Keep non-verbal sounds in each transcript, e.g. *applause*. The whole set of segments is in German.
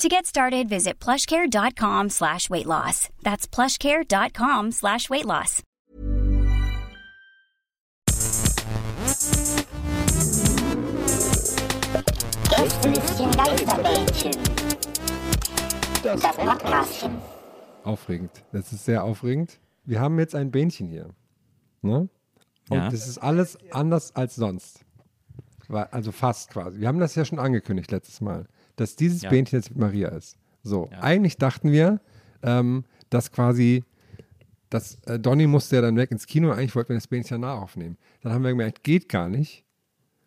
To get started, visit plushcare.com slash weight loss. That's plushcare.com slash weight loss. Gästelistchen Geisterbällchen. Das Podcastchen. Aufregend. Das ist sehr aufregend. Wir haben jetzt ein Bähnchen hier. Ne? Und Ja. das ist alles anders als sonst. Also fast quasi. Wir haben das ja schon angekündigt letztes Mal, dass dieses Ja. Bähnchen jetzt mit Maria ist. So, eigentlich dachten wir, ähm, dass quasi, dass äh, Donny musste ja dann weg ins Kino. Eigentlich wollten wir das Bähnchen danach aufnehmen. Dann haben wir gemerkt, geht gar nicht.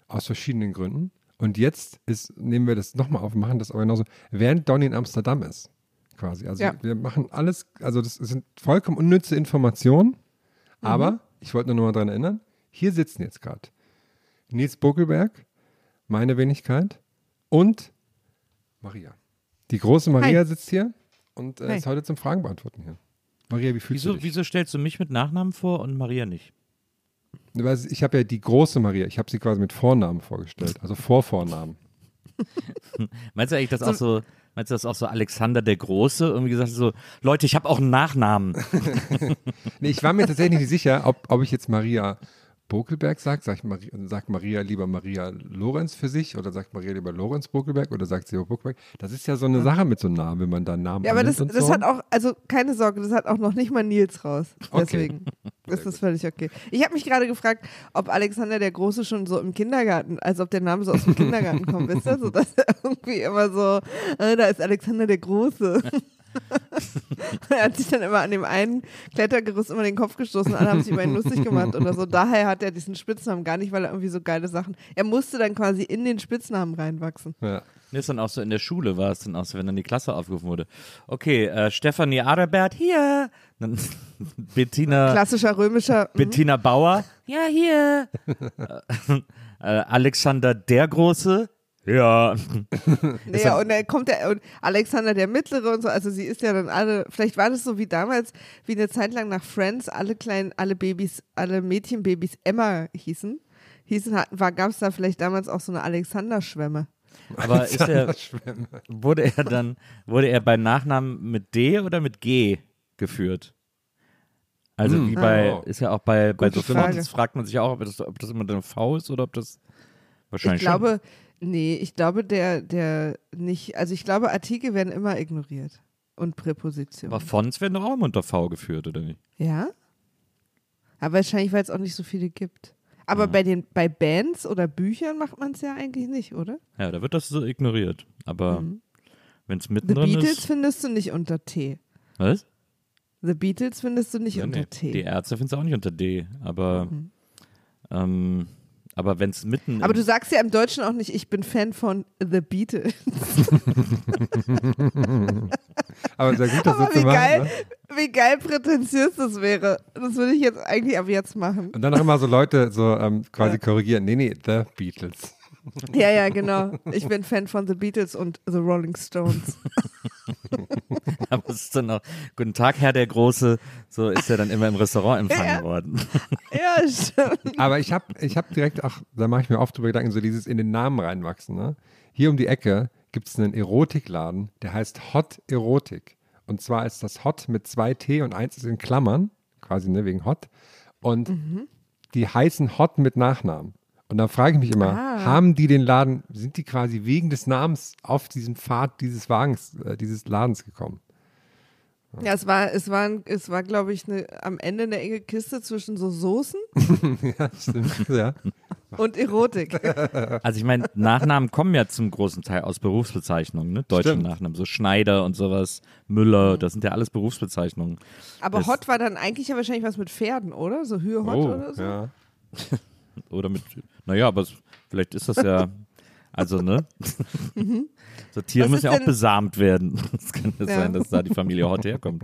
Aus verschiedenen Gründen. Und jetzt ist, nehmen wir das nochmal auf und machen das aber genauso, während Donny in Amsterdam ist. Quasi. Also Ja. wir machen alles, also das sind vollkommen unnütze Informationen. Aber Mhm. ich wollte nur noch mal daran erinnern, hier sitzen jetzt gerade Nils Buckelberg, meine Wenigkeit und Maria. Die große Maria Hi. sitzt hier und äh, ist heute zum Fragen beantworten hier. Maria, wie fühlst du Wieso, dich? wieso stellst du mich mit Nachnamen vor und Maria nicht? Weil Ich habe ja die große Maria, ich habe sie quasi mit Vornamen vorgestellt, also Vorvornamen. *laughs* Meinst du eigentlich, dass auch so, meinst du, dass auch so Alexander der Große irgendwie gesagt hat, so, Leute, ich habe auch einen Nachnamen. *laughs* Nee, ich war mir tatsächlich nicht sicher, ob, ob ich jetzt Maria Bokelberg sage. Sagt Maria, sagt Maria lieber Maria Lorenz für sich oder sagt Maria lieber Lorenz Bokelberg oder sagt sie auch Bokelberg? Das ist ja so eine Sache mit so einem Namen, wenn man da einen Namen Ja, aber das, das so. hat auch, also keine Sorge, das hat auch noch nicht mal Nils raus. Okay. Deswegen *laughs* ist das völlig okay. Ich habe mich gerade gefragt, ob Alexander der Große schon so im Kindergarten, also ob der Name so aus dem Kindergarten kommt, wisst ihr? So, dass er irgendwie immer so, äh, da ist Alexander der Große. *laughs* *laughs* er hat sich dann immer an dem einen Klettergerüst immer den Kopf gestoßen, alle haben sich über ihn lustig gemacht oder so. Daher hat er diesen Spitznamen gar nicht, weil er irgendwie so geile Sachen. Er musste dann quasi in den Spitznamen reinwachsen. Ja. Das ist dann auch so in der Schule, war es dann auch so, wenn dann die Klasse aufgerufen wurde. Okay, äh, Stefanie Adalbert, hier. Dann *laughs* Bettina, Klassischer römischer. mhm. Bettina Bauer, *laughs* ja, hier. äh, Alexander der Große, ja. *laughs* Nee, ja, und dann kommt der und Alexander der Mittlere und so, also sie ist ja dann alle, vielleicht war das so wie damals, wie eine Zeit lang nach Friends, alle kleinen, alle Babys, alle Mädchenbabys Emma hießen. Hießen, hatten, war, gab es da vielleicht damals auch so eine Alexander-Schwemme. Aber ist er, wurde er dann, wurde er bei Nachnamen mit D oder mit G geführt? Also Hm. wie bei, Oh. ist ja auch bei, bei Gute so Frage. Fonts fragt man sich auch, ob das, ob das immer eine V ist oder ob das Ich wahrscheinlich glaube, nee, ich glaube, der, der nicht, also ich glaube, Artikel werden immer ignoriert. Und. Präpositionen. Aber Fonts werden doch auch immer unter V geführt, oder nicht? Ja? Aber wahrscheinlich, weil es auch nicht so viele gibt. Aber bei den, bei Bands oder Büchern macht man es ja eigentlich nicht, oder? Ja, da wird das so ignoriert. Aber Mhm. wenn es The mittendrin Beatles ist. findest du nicht unter T. Was? The Beatles findest du nicht Ja, unter nee, T. Die Ärzte finden es auch nicht unter D. Aber, Mhm. ähm, aber wenn es mitten. Aber du sagst ja im Deutschen auch nicht, ich bin Fan von The Beatles. *laughs* Aber sehr gut, das so Aber wie machen. geil, Ne? wie geil prätentiös das wäre. Das würde ich jetzt eigentlich ab jetzt machen. Und dann auch immer so Leute so ähm, quasi korrigieren. Nee, nee, The Beatles. Ja, ja, genau. Ich bin Fan von The Beatles und The Rolling Stones. *laughs* Aber es ist dann auch, guten Tag, Herr der Große, so ist er dann immer im Restaurant *laughs* empfangen Ja. worden. ja, *laughs* stimmt. Aber ich habe ich hab direkt auch, da mache ich mir oft drüber Gedanken, so dieses in den Namen reinwachsen. Ne? Hier um die Ecke gibt es einen Erotikladen, der heißt Hot Erotik. Und zwar ist das Hot mit zwei T und eins ist in Klammern, quasi ne, wegen Hot. Und die heißen Hot mit Nachnamen. Und da frage ich mich immer, Ah. haben die den Laden, sind die quasi wegen des Namens auf diesen Pfad dieses Wagens, äh, dieses Ladens gekommen? Ja, es war, es war, es war, glaube ich, ne, am Ende eine enge Kiste zwischen so Soßen *laughs* ja, stimmt. Ja. und Erotik. *laughs* Also ich meine, Nachnamen kommen ja zum großen Teil aus Berufsbezeichnungen, ne? Deutsche Stimmt. Nachnamen, so Schneider und sowas, Müller, das sind ja alles Berufsbezeichnungen. Aber Das- Hot war dann eigentlich ja wahrscheinlich was mit Pferden, oder? So Hühhot Oh, oder so. ja. Oder mit, naja, aber vielleicht ist das ja, also ne? So Tiere Was müssen ja auch denn- besamt werden. *laughs* Es kann ja Ja. sein, dass da die Familie Hot herkommt.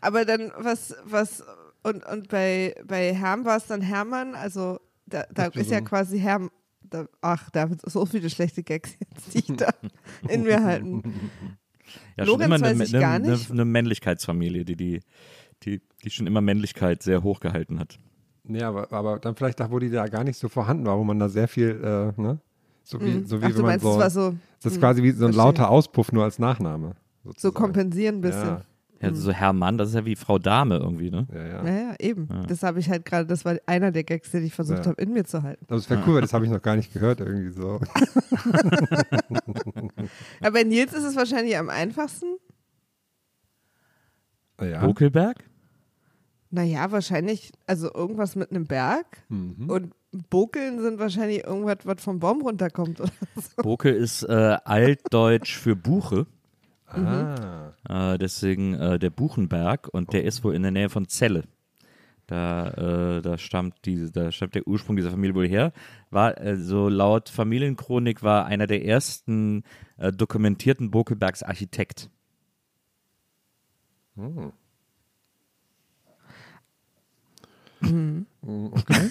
Aber dann, was, was, und, und bei, bei Herm war es dann Hermann, also da, da ist ja quasi Herm, da, ach, da sind so viele schlechte Gags jetzt, die ich da *laughs* in mir halten. Ja, Lorenz schon immer eine, weiß ich eine, gar eine, nicht. eine Männlichkeitsfamilie, die, die, die, die schon immer Männlichkeit sehr hoch gehalten hat. Nee, aber, aber dann vielleicht da, wo die da gar nicht so vorhanden war, wo man da sehr viel, äh, ne? So wie, so wie Ach, wenn du man meinst, so. es war so, das ist hm, quasi wie so ein verstehe. lauter Auspuff nur als Nachname. so sozusagen. kompensieren ein bisschen. Ja, Ja, so Hermann, das ist ja wie Frau Dame irgendwie, ne? ja, ja. Naja, eben. Das habe ich halt gerade, das war einer der Gags, den ich versucht Ja. habe, in mir zu halten. Das wäre cool, weil das habe ich noch gar nicht gehört, irgendwie so. *laughs* Aber bei Nils ist es wahrscheinlich am einfachsten. Ja. Bokelberg? Naja, wahrscheinlich, also irgendwas mit einem Berg. Mhm. Und Bokeln sind wahrscheinlich irgendwas, was vom Baum runterkommt. Oder so. Bokel ist äh, altdeutsch für Buche. Ah. Äh, deswegen äh, der Buchenberg und der ist wohl in der Nähe von Celle. Da, äh, da, stammt diese, da stammt der Ursprung dieser Familie wohl her. War äh, so laut Familienchronik war einer der ersten äh, dokumentierten Bokelbergs Architekt. Okay.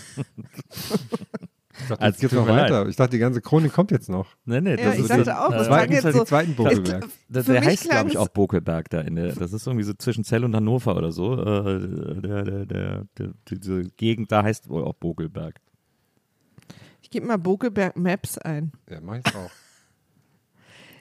Ich dachte, Also, jetzt geht's noch weiter. Ich dachte, die ganze Chronik kommt jetzt noch. Nee, nee, Ja, das ich ist dachte so, auch, das Zweiten, jetzt die so- zweiten Bogelberg. Der, Für der mich heißt, glaube ich, auch Bokelberg da in der, das ist irgendwie so zwischen Zell und Hannover oder so. Äh, der, der, der, der, diese Gegend da heißt wohl auch Bokelberg. Ich gebe mal Bokelberg Maps ein. Ja, mach ich auch.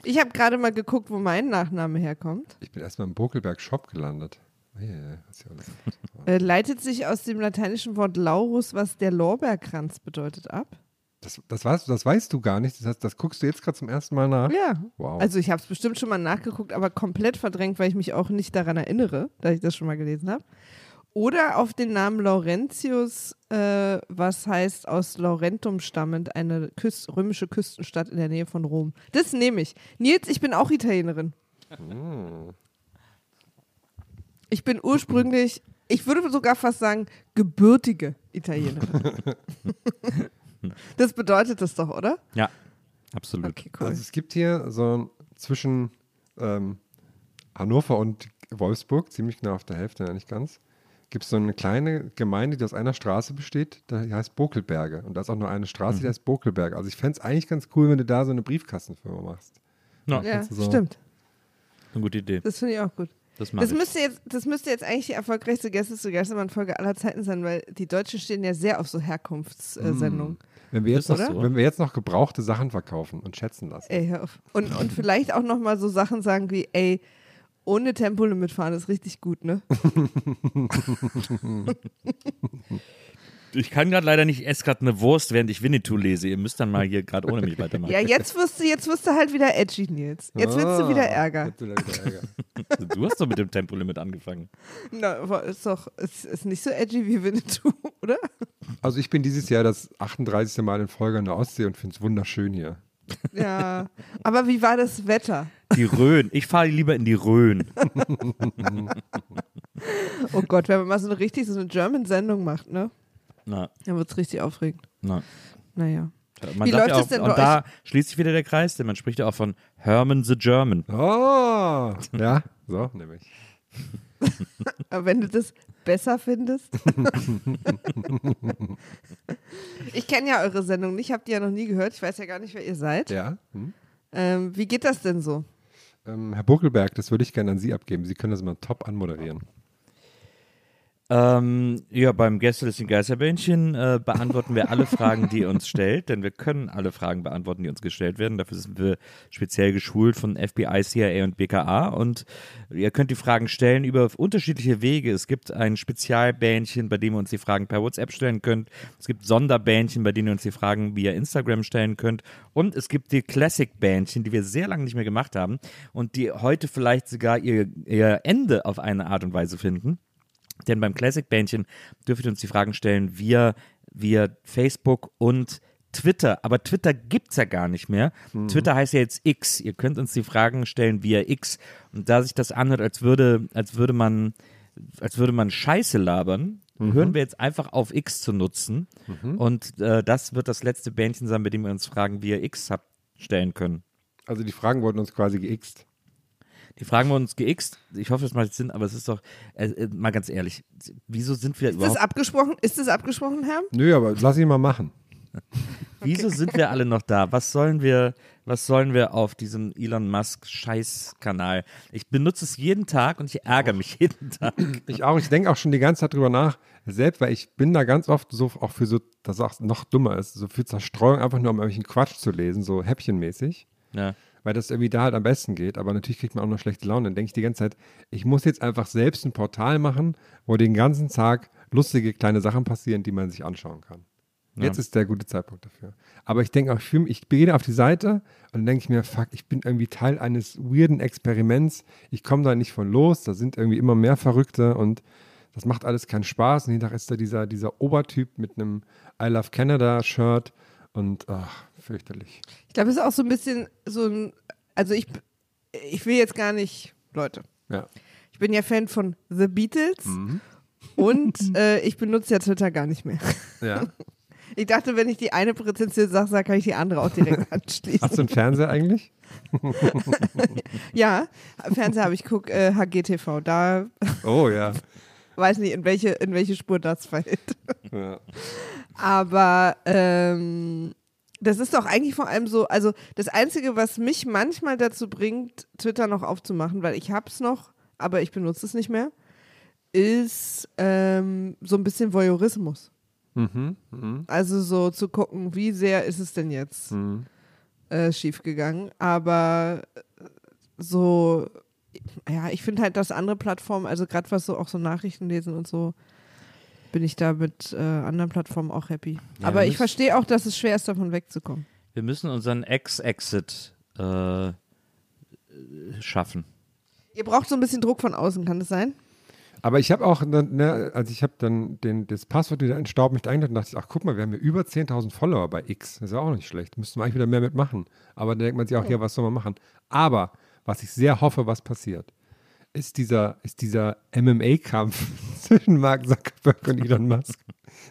Ich habe gerade mal geguckt, wo mein Nachname herkommt. Ich bin erstmal im Bokelberg Shop gelandet. *laughs* Äh, leitet sich aus dem lateinischen Wort Laurus, was der Lorbeerkranz bedeutet, ab. Das, das, weißt, das weißt du gar nicht. Das, heißt, das guckst du jetzt gerade zum ersten Mal nach. Ja. Wow. Also ich habe es bestimmt schon mal nachgeguckt, aber komplett verdrängt, weil ich mich auch nicht daran erinnere, dass ich das schon mal gelesen habe. Oder auf den Namen Laurentius, äh, was heißt aus Laurentum stammend, eine Küst römische Küstenstadt in der Nähe von Rom. Das nehme ich. Nils, ich bin auch Italienerin. Ich bin ursprünglich, ich würde sogar fast sagen, gebürtige Italienerin. *laughs* das bedeutet das doch, oder? Ja, absolut. Okay, cool. Also es gibt hier so ein- zwischen ähm, Hannover und Wolfsburg, ziemlich genau auf der Hälfte, ja nicht ganz, gibt es so eine kleine Gemeinde, die aus einer Straße besteht, die heißt Bokelberge. Und da ist auch nur eine Straße, Mhm. die heißt Bokelberg. Also ich fände es eigentlich ganz cool, wenn du da so eine Briefkastenfirma machst. Ja, Ja, so- stimmt. eine gute Idee. Das finde ich auch gut. Das Das müsste, jetzt, das müsste jetzt eigentlich die erfolgreichste Gäste zu Geistermann-Folge aller Zeiten sein, weil die Deutschen stehen ja sehr auf so Herkunftssendungen. Wenn wir, jetzt Ist noch, das so? wenn wir jetzt noch gebrauchte Sachen verkaufen und schätzen lassen. Ey, hör auf. Und, und vielleicht auch nochmal so Sachen sagen wie, ey, ohne Tempolimit fahren ist richtig gut, ne? *laughs* *laughs* Ich kann gerade leider nicht, ich esse gerade eine Wurst, während ich Winnetou lese. Ihr müsst dann mal hier gerade ohne mich weitermachen. Ja, jetzt wirst du, jetzt wirst du halt wieder edgy, Nils. Jetzt willst du wieder Ärger. Ah, Jetzt wieder Ärger. *laughs* Du hast doch mit dem Tempolimit angefangen. Na, ist doch, ist, ist nicht so edgy wie Winnetou, *laughs* oder? Also ich bin dieses Jahr das 38. Mal in Folge an der Ostsee und finde es wunderschön hier. Ja. Aber wie war das Wetter? Die Rhön. Ich fahre lieber in die Rhön. *laughs* Oh Gott, wenn man mal so eine richtig so eine German-Sendung macht, ne? Na, Dann wird's richtig aufregend. na. Naja. Man Wie läuft ja auch, es denn und bei da schließt sich wieder der Kreis, denn man spricht ja auch von Herman the German. Oh! Ja, so, nämlich. *laughs* Aber wenn du das besser findest. *laughs* ich kenne ja eure Sendung nicht, habt ihr ja noch nie gehört. Ich weiß ja gar nicht, wer ihr seid. Ja. Hm? Ähm, wie geht das denn so? Ähm, Herr Buckelberg, das würde ich gerne an Sie abgeben. Sie können das mal top anmoderieren. Ähm, ja, beim Gästelisten Geisterbähnchen äh, beantworten wir alle Fragen, die ihr uns stellt, denn wir können alle Fragen beantworten, die uns gestellt werden. Dafür sind wir speziell geschult von FBI, CIA und BKA und ihr könnt die Fragen stellen über unterschiedliche Wege. Es gibt ein Spezialbähnchen, bei dem ihr uns die Fragen per WhatsApp stellen könnt. Es gibt Sonderbähnchen, bei denen ihr uns die Fragen via Instagram stellen könnt. Und es gibt die Classic-Bähnchen, die wir sehr lange nicht mehr gemacht haben und die heute vielleicht sogar ihr, ihr Ende auf eine Art und Weise finden. Denn beim Classic-Bähnchen dürft ihr uns die Fragen stellen via, via Facebook und Twitter. Aber Twitter gibt es ja gar nicht mehr. Twitter heißt ja jetzt X. Ihr könnt uns die Fragen stellen via X. Und da sich das anhört, als würde, als würde man, als würde man Scheiße labern, hören wir jetzt einfach auf X zu nutzen. Und äh, das wird das letzte Bähnchen sein, bei dem wir uns Fragen via X stellen können. Also die Fragen wurden uns quasi geixt. Die Fragen wurden uns geixt. Ich hoffe, es macht Sinn, aber es ist doch, äh, äh, mal ganz ehrlich, wieso sind wir Ist das überhaupt, abgesprochen? Ist das abgesprochen, Herr? Nö, aber lass ihn mal machen. *laughs* wieso sind wir alle noch da? Was sollen wir, was sollen wir auf diesem Elon Musk Scheißkanal? Ich benutze es jeden Tag und ich ärgere mich *laughs* jeden Tag. Ich auch, ich denke auch schon die ganze Zeit drüber nach, selbst, weil ich bin da ganz oft so, auch für so, dass auch noch dummer ist, so für Zerstreuung einfach nur um irgendwelchen Quatsch zu lesen, so häppchenmäßig, Ja. Weil das irgendwie da halt am besten geht, aber natürlich kriegt man auch noch schlechte Laune. Dann denke ich die ganze Zeit, ich muss jetzt einfach selbst ein Portal machen, wo den ganzen Tag lustige kleine Sachen passieren, die man sich anschauen kann. Jetzt ist der gute Zeitpunkt dafür. Aber ich denke auch, ich, fühl- ich gehe auf die Seite und dann denke ich mir, fuck, ich bin irgendwie Teil eines weirden Experiments. Ich komme da nicht von los. Da sind irgendwie immer mehr Verrückte und das macht alles keinen Spaß. Und jeden Tag ist da dieser, dieser Obertyp mit einem I Love Canada Shirt und ach, fürchterlich. Ich glaube, es ist auch so ein bisschen so ein, also ich, ich will jetzt gar nicht, Leute, Ja. ich bin ja Fan von The Beatles Mhm. und äh, ich benutze ja Twitter gar nicht mehr. ja. *laughs* Ich dachte, wenn ich die eine Rezension sage, sag, kann ich die andere auch direkt *laughs* anschließen. Hast du einen Fernseher eigentlich? *laughs* Ja, Fernseher habe ich guck, äh, HGTV, da Oh ja. weiß nicht, in welche, in welche Spur das fällt. ja. Aber ähm, das ist doch eigentlich vor allem so, also das Einzige, was mich manchmal dazu bringt, Twitter noch aufzumachen, weil ich hab's noch, aber ich benutze es nicht mehr, ist ähm, so ein bisschen Voyeurismus. Mhm. Mhm. Also so zu gucken, wie sehr ist es denn jetzt Mhm. äh, schiefgegangen. Aber äh, so, ja, ich finde halt, dass andere Plattformen, also gerade was so auch so Nachrichten lesen und so, bin ich da mit äh, anderen Plattformen auch happy. Ja, Aber ich verstehe auch, dass es schwer ist, davon wegzukommen. Wir müssen unseren Ex-Exit äh, schaffen. Ihr braucht so ein bisschen Druck von außen, kann das sein? Aber ich habe auch, ne, ne, also ich habe dann den, das Passwort wieder entstaubt, mich eingeloggt und dachte, ach guck mal, wir haben ja über 10.000 Follower bei X. Das ist ja auch nicht schlecht. Müssten wir eigentlich wieder mehr mitmachen. Aber da denkt man sich auch, ja, was soll man machen? Aber, was ich sehr hoffe, was passiert, ist dieser, ist dieser MMA-Kampf *laughs* zwischen Mark Zuckerberg und Elon Musk.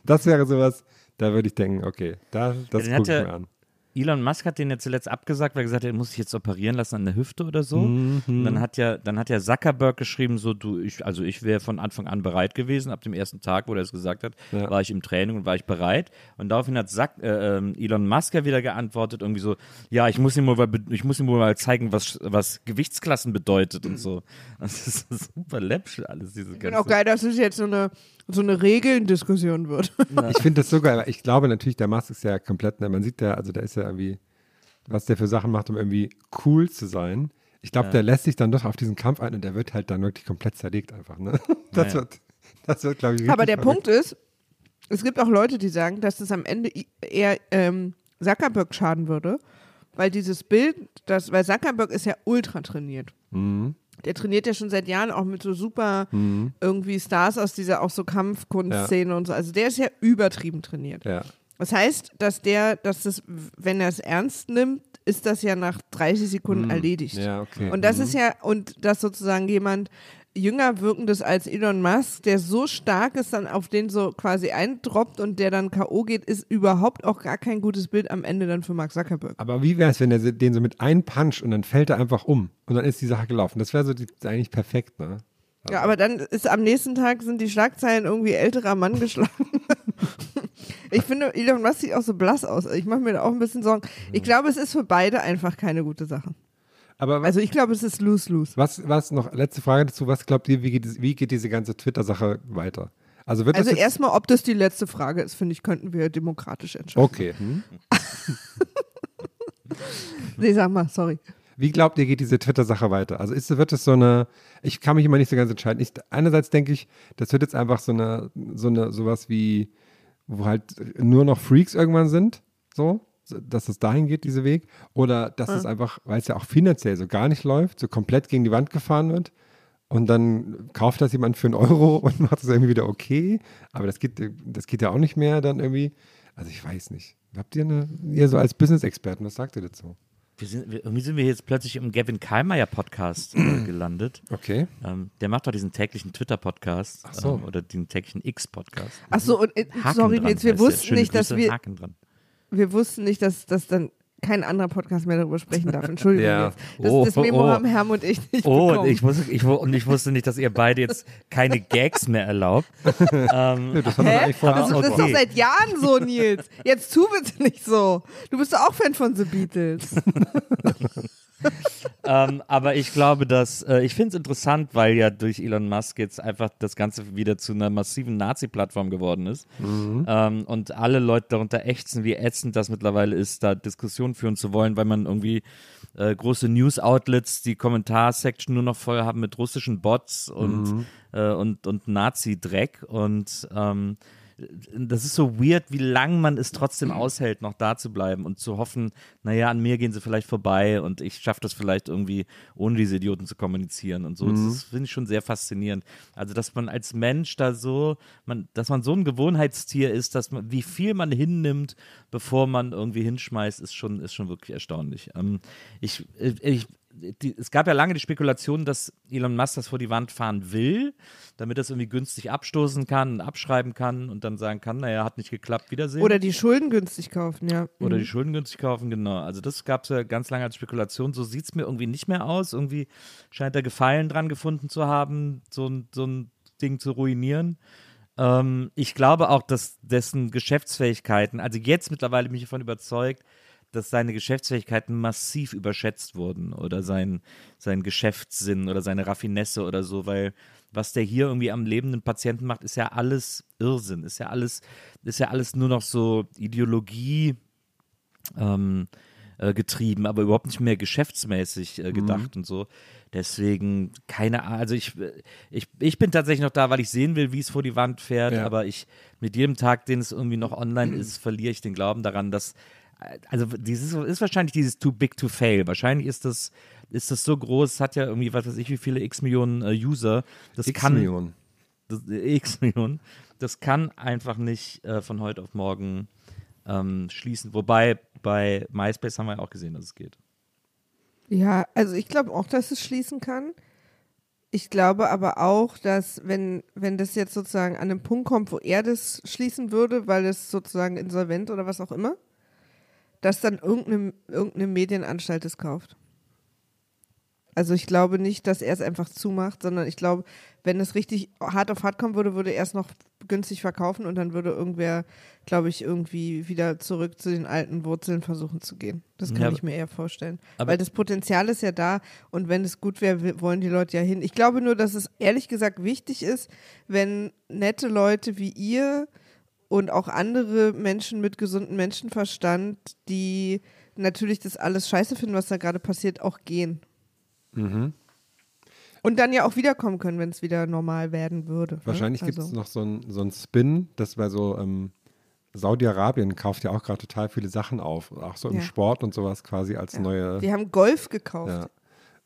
Das wäre sowas, da würde ich denken, okay, da, das den gucke ich mir an. Elon Musk hat den ja zuletzt abgesagt, weil er gesagt hat, er muss sich jetzt operieren lassen an der Hüfte oder so. Mhm. Und dann hat ja, dann hat ja Zuckerberg geschrieben, so du, ich, also ich wäre von Anfang an bereit gewesen. Ab dem ersten Tag, wo er es gesagt hat, Ja. war ich im Training und war ich bereit. Und daraufhin hat Zuck, äh, ähm, Elon Musk ja wieder geantwortet, irgendwie so, ja, ich muss ihm wohl, mal- ich muss ihm wohl mal zeigen, was, was Gewichtsklassen bedeutet und so. *laughs* Das ist super läppsch alles, diese Ich finde ganze. auch geil, dass es jetzt so eine, so eine Regeldiskussion wird. *laughs* Ich finde das so geil, weil ich glaube natürlich, der Musk ist ja komplett, ne, man sieht ja, also der ist ja irgendwie, was der für Sachen macht, um irgendwie cool zu sein. Ich glaube, der lässt sich dann doch auf diesen Kampf ein und der wird halt dann wirklich komplett zerlegt einfach, ne? *laughs* Das Ja. wird, das wird, glaube ich, Aber der verrückt. Punkt ist, es gibt auch Leute, die sagen, dass es am Ende eher ähm, Zuckerberg schaden würde, weil dieses Bild, das, weil Zuckerberg ist ja ultra trainiert. Mhm. Der trainiert ja schon seit Jahren auch mit so super irgendwie Stars aus dieser auch so Kampfkunstszene und so. Also der ist ja übertrieben trainiert. Ja. Das heißt, dass der, dass das, wenn er es ernst nimmt, ist das ja nach 30 Sekunden erledigt. Mhm. Ja, okay. Und das Mhm. ist ja, und dass sozusagen jemand jünger wirkendes als Elon Musk, der so stark ist, dann auf den so quasi eindroppt und der dann K.O. geht, ist überhaupt auch gar kein gutes Bild am Ende dann für Mark Zuckerberg. Aber wie wäre es, wenn er den so mit einem Punch und dann fällt er einfach um und dann ist die Sache gelaufen? Das wäre so die, eigentlich perfekt, ne? Ja, aber dann ist am nächsten Tag sind die Schlagzeilen irgendwie älterer Mann geschlagen. *laughs* ich finde, Elon Musk sieht auch so blass aus. Ich mache mir da auch ein bisschen Sorgen. Ich glaube, es ist für beide einfach keine gute Sache. Aber was, Also ich glaube, es ist lose-lose. was, was noch, letzte Frage dazu, was glaubt ihr, wie geht, wie geht diese ganze Twitter-Sache weiter? Also wird Also das erstmal, ob das die letzte Frage ist, finde ich, könnten wir demokratisch entscheiden. Okay. Hm? *laughs* Nee, sag mal, sorry. Wie glaubt ihr, geht diese Twitter-Sache weiter? Also ist, wird es so eine, ich kann mich immer nicht so ganz entscheiden. Ich, einerseits denke ich, das wird jetzt einfach so eine, so eine, sowas wie, wo halt nur noch Freaks irgendwann sind, so, dass es dahin geht, dieser Weg. Oder dass es einfach, weil es ja auch finanziell so gar nicht läuft, so komplett gegen die Wand gefahren wird. Und dann kauft das jemand für einen Euro *laughs* und macht es irgendwie wieder okay. Aber das geht, das geht ja auch nicht mehr dann irgendwie. Also ich weiß nicht. Habt ihr eine, ihr so als Business-Experten, was sagt ihr dazu? Wir sind, wir, irgendwie sind wir jetzt plötzlich im Gavin Kallmeier Podcast äh, *clears throat* gelandet. Okay. Ähm, der macht doch diesen täglichen Twitter-Podcast Ach so. ähm, oder den täglichen X-Podcast. Achso, und äh, sorry, dran Nils, wir wussten nicht, dass wir, Haken dran. Wir wussten nicht, dass, dass dann kein anderer Podcast mehr darüber sprechen darf. Entschuldigung. Ja. jetzt. Das, Oh, das Memo oh. haben Herm und ich nicht Oh, und bekommen. ich, wusste, ich, und ich wusste nicht, dass ihr beide jetzt keine Gags mehr erlaubt. *laughs* ähm, Das haben wir Hä? eigentlich vorher Also, das ist doch seit Jahren so, Nils. Jetzt tu bitte nicht so. Du bist doch auch Fan von The Beatles. *laughs* *laughs* ähm, aber ich glaube, dass äh, ich finde es interessant, weil ja durch Elon Musk jetzt einfach das Ganze wieder zu einer massiven Nazi-Plattform geworden ist. Ähm, und alle Leute darunter ächzen, wie ätzend das mittlerweile ist, da Diskussionen führen zu wollen, weil man irgendwie äh, große News-Outlets die Kommentarsection nur noch voll haben mit russischen Bots und, äh, und, und Nazi-Dreck. Und ähm, das ist so weird, wie lang man es trotzdem aushält, noch da zu bleiben und zu hoffen, naja, an mir gehen sie vielleicht vorbei und ich schaffe das vielleicht irgendwie, ohne diese Idioten zu kommunizieren und so. Das finde ich schon sehr faszinierend. Also, dass man als Mensch da so, man, dass man so ein Gewohnheitstier ist, dass man, wie viel man hinnimmt, bevor man irgendwie hinschmeißt, ist schon, ist schon wirklich erstaunlich. Ähm, ich, ich, die, es gab ja lange die Spekulation, dass Elon Musk das vor die Wand fahren will, damit er es irgendwie günstig abstoßen kann und abschreiben kann und dann sagen kann, naja, hat nicht geklappt, Wiedersehen. Oder die Schulden günstig kaufen, ja. Oder Mhm. die Schulden günstig kaufen, genau. Also das gab es ja ganz lange als Spekulation. So sieht es mir irgendwie nicht mehr aus. Irgendwie scheint er Gefallen dran gefunden zu haben, so ein, so ein Ding zu ruinieren. Ähm, ich glaube auch, dass dessen Geschäftsfähigkeiten, also jetzt mittlerweile bin ich davon überzeugt, dass seine Geschäftsfähigkeiten massiv überschätzt wurden oder sein, sein Geschäftssinn oder seine Raffinesse oder so, weil was der hier irgendwie am lebenden Patienten macht, ist ja alles Irrsinn, ist ja alles, ist ja alles nur noch so Ideologie ähm, äh, getrieben, aber überhaupt nicht mehr geschäftsmäßig Mhm. äh, gedacht und so. Deswegen keine Ahnung. Also ich, ich, ich bin tatsächlich noch da, weil ich sehen will, wie es vor die Wand fährt. Ja. Aber ich mit jedem Tag, den es irgendwie noch online *clears throat* ist, verliere ich den Glauben daran, dass also dieses ist wahrscheinlich dieses too big to fail. Wahrscheinlich ist das ist das so groß, hat ja irgendwie was weiß ich wie viele x Millionen äh, User. Das X kann Millionen. das, äh, x Millionen. Das kann einfach nicht äh, von heute auf morgen ähm, schließen. Wobei bei MySpace haben wir ja auch gesehen, dass es geht. Ja, also ich glaube auch, dass es schließen kann. Ich glaube aber auch, dass wenn, wenn das jetzt sozusagen an einen Punkt kommt, wo er das schließen würde, weil es sozusagen insolvent oder was auch immer, dass dann irgendeine, irgendeine Medienanstalt es kauft. Also ich glaube nicht, dass er es einfach zumacht, sondern ich glaube, wenn es richtig hart auf hart kommen würde, würde er es noch günstig verkaufen und dann würde irgendwer, glaube ich, irgendwie wieder zurück zu den alten Wurzeln versuchen zu gehen. Das kann Ja, ich mir eher vorstellen. Weil das Potenzial ist ja da und wenn es gut wäre, wollen die Leute ja hin. Ich glaube nur, dass es ehrlich gesagt wichtig ist, wenn nette Leute wie ihr und auch andere Menschen mit gesundem Menschenverstand, die natürlich das alles scheiße finden, was da gerade passiert, auch gehen. Und dann ja auch wiederkommen können, wenn es wieder normal werden würde. ne? Wahrscheinlich gibt es Also- noch so einen so Spin, das bei so ähm, Saudi-Arabien kauft ja auch gerade total viele Sachen auf, auch so im Ja. Sport und sowas quasi als neue. Die haben Golf gekauft. Ja.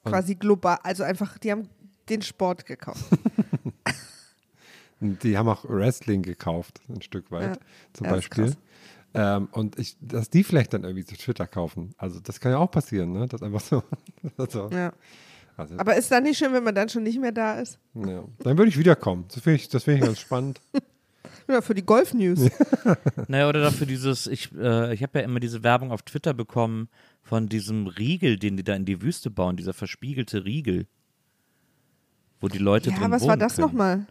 Quasi global. Also einfach, die haben den Sport gekauft. *laughs* Und Die haben auch Wrestling gekauft, ein Stück weit Ja. zum Ja, ist Beispiel. krass. Ähm, und ich, dass die vielleicht dann irgendwie zu Twitter kaufen. Also das kann ja auch passieren, ne? Das einfach so. *laughs* so. Ja. Also, Aber ist dann nicht schön, wenn man dann schon nicht mehr da ist? ja. Dann würde ich wiederkommen. Das finde ich, das finde ich ganz spannend. *laughs* Ja, für die Golf-News. *laughs* Naja, oder dafür dieses, ich, äh, ich habe ja immer diese Werbung auf Twitter bekommen von diesem Riegel, den die da in die Wüste bauen, dieser verspiegelte Riegel. Wo die Leute Ja, drin was war das nochmal?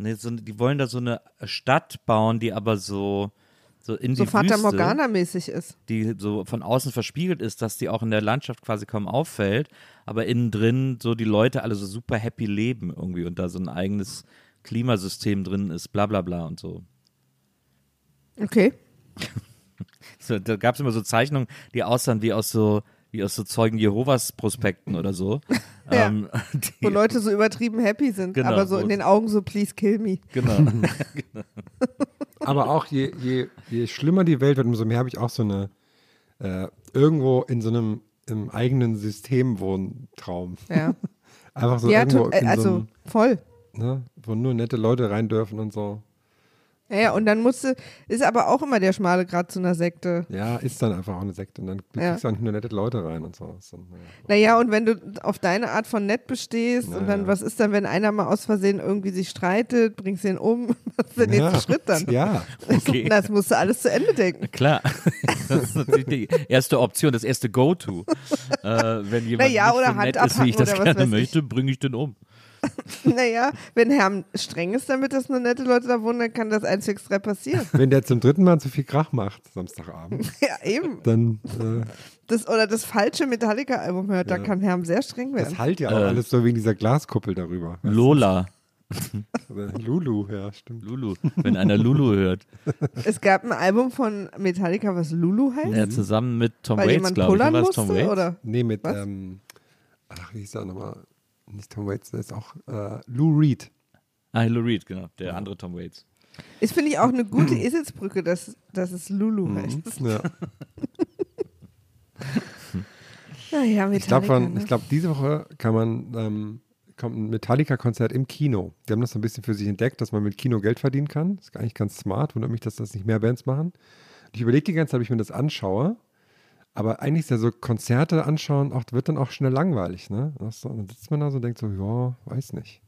Nee, so, die wollen da so eine Stadt bauen, die aber so, so in So die Fata Wüste, Morgana-mäßig ist. die so von außen verspiegelt ist, dass die auch in der Landschaft quasi kaum auffällt, aber innen drin so die Leute alle so super happy leben irgendwie und da so ein eigenes Klimasystem drin ist, bla bla bla und so. Okay. *laughs* so da gab es immer so Zeichnungen, die aussahen wie aus so, wie aus so Zeugen Jehovas Prospekten oder so. *laughs* Ja. Ähm, *laughs* Wo Leute so übertrieben happy sind, Genau, aber so in den Augen so, please kill me. genau. *laughs* Aber auch je, je, je schlimmer die Welt wird, umso mehr habe ich auch so eine äh, irgendwo in so einem im eigenen System Wohntraum. Ja, Einfach so ja irgendwo äh, in so also einem, voll. ne, wo nur nette Leute rein dürfen und so. Ja, ja, und dann musste, ist aber auch immer der schmale Grad zu einer Sekte. Ja, ist dann einfach auch eine Sekte und dann Ja. kriegst du auch nicht nur nette Leute rein und so. Dann, naja. Naja, und wenn du auf deine Art von nett bestehst und dann, Naja. was ist dann, wenn einer mal aus Versehen irgendwie sich streitet, bringst du ihn um? *laughs* Was ist der nächste ja. Schritt dann? Ja, *laughs* Okay. Das musst du alles zu Ende denken. *laughs* Klar, das ist natürlich die erste Option, das erste Go-To. Äh, wenn jemand Naja, nicht oder so nett ist, wie ich das oder was gerne möchte, bringe ich den um. *laughs* Naja, wenn Herr streng ist, damit dass nur nette Leute da wohnen, dann kann das 1, 2, 3 passieren. wenn der zum dritten Mal zu viel Krach macht, Samstagabend, *laughs* ja, eben. dann äh, Das, oder das falsche Metallica-Album hört, da Ja. kann Herr sehr streng werden. das halt ja auch Äh. alles so wegen dieser Glaskuppel darüber. Lola, *laughs* Lulu, ja, stimmt. Lulu, wenn einer Lulu hört. Es gab ein Album von Metallica, was Lulu heißt, Ja, zusammen mit Tom weil Waits, glaube ich. pullern War Tom Waits? oder? Nee, mit, ähm, ach, wie hieß der nochmal? Nicht Tom Waits, der ist auch äh, Lou Reed. Ah, Lou Reed, genau. Der andere Tom Waits. Ist, finde ich, auch eine gute *clears throat* Eselsbrücke, dass, dass es Lulu Mhm. heißt. Ja. *laughs* Naja, Metallica. Ich glaube, ne? ich glaub, diese Woche kann man, ähm, kommt ein Metallica-Konzert im Kino. Die haben das so ein bisschen für sich entdeckt, dass man mit Kino Geld verdienen kann. Das ist eigentlich ganz smart. Wundert mich, dass das nicht mehr Bands machen. Und ich überlege die ganze Zeit, ob ich mir das anschaue. Aber eigentlich ist ja so Konzerte anschauen, auch, wird dann auch schnell langweilig. Ne? So- Dann sitzt man da so und denkt so, ja, weiß nicht.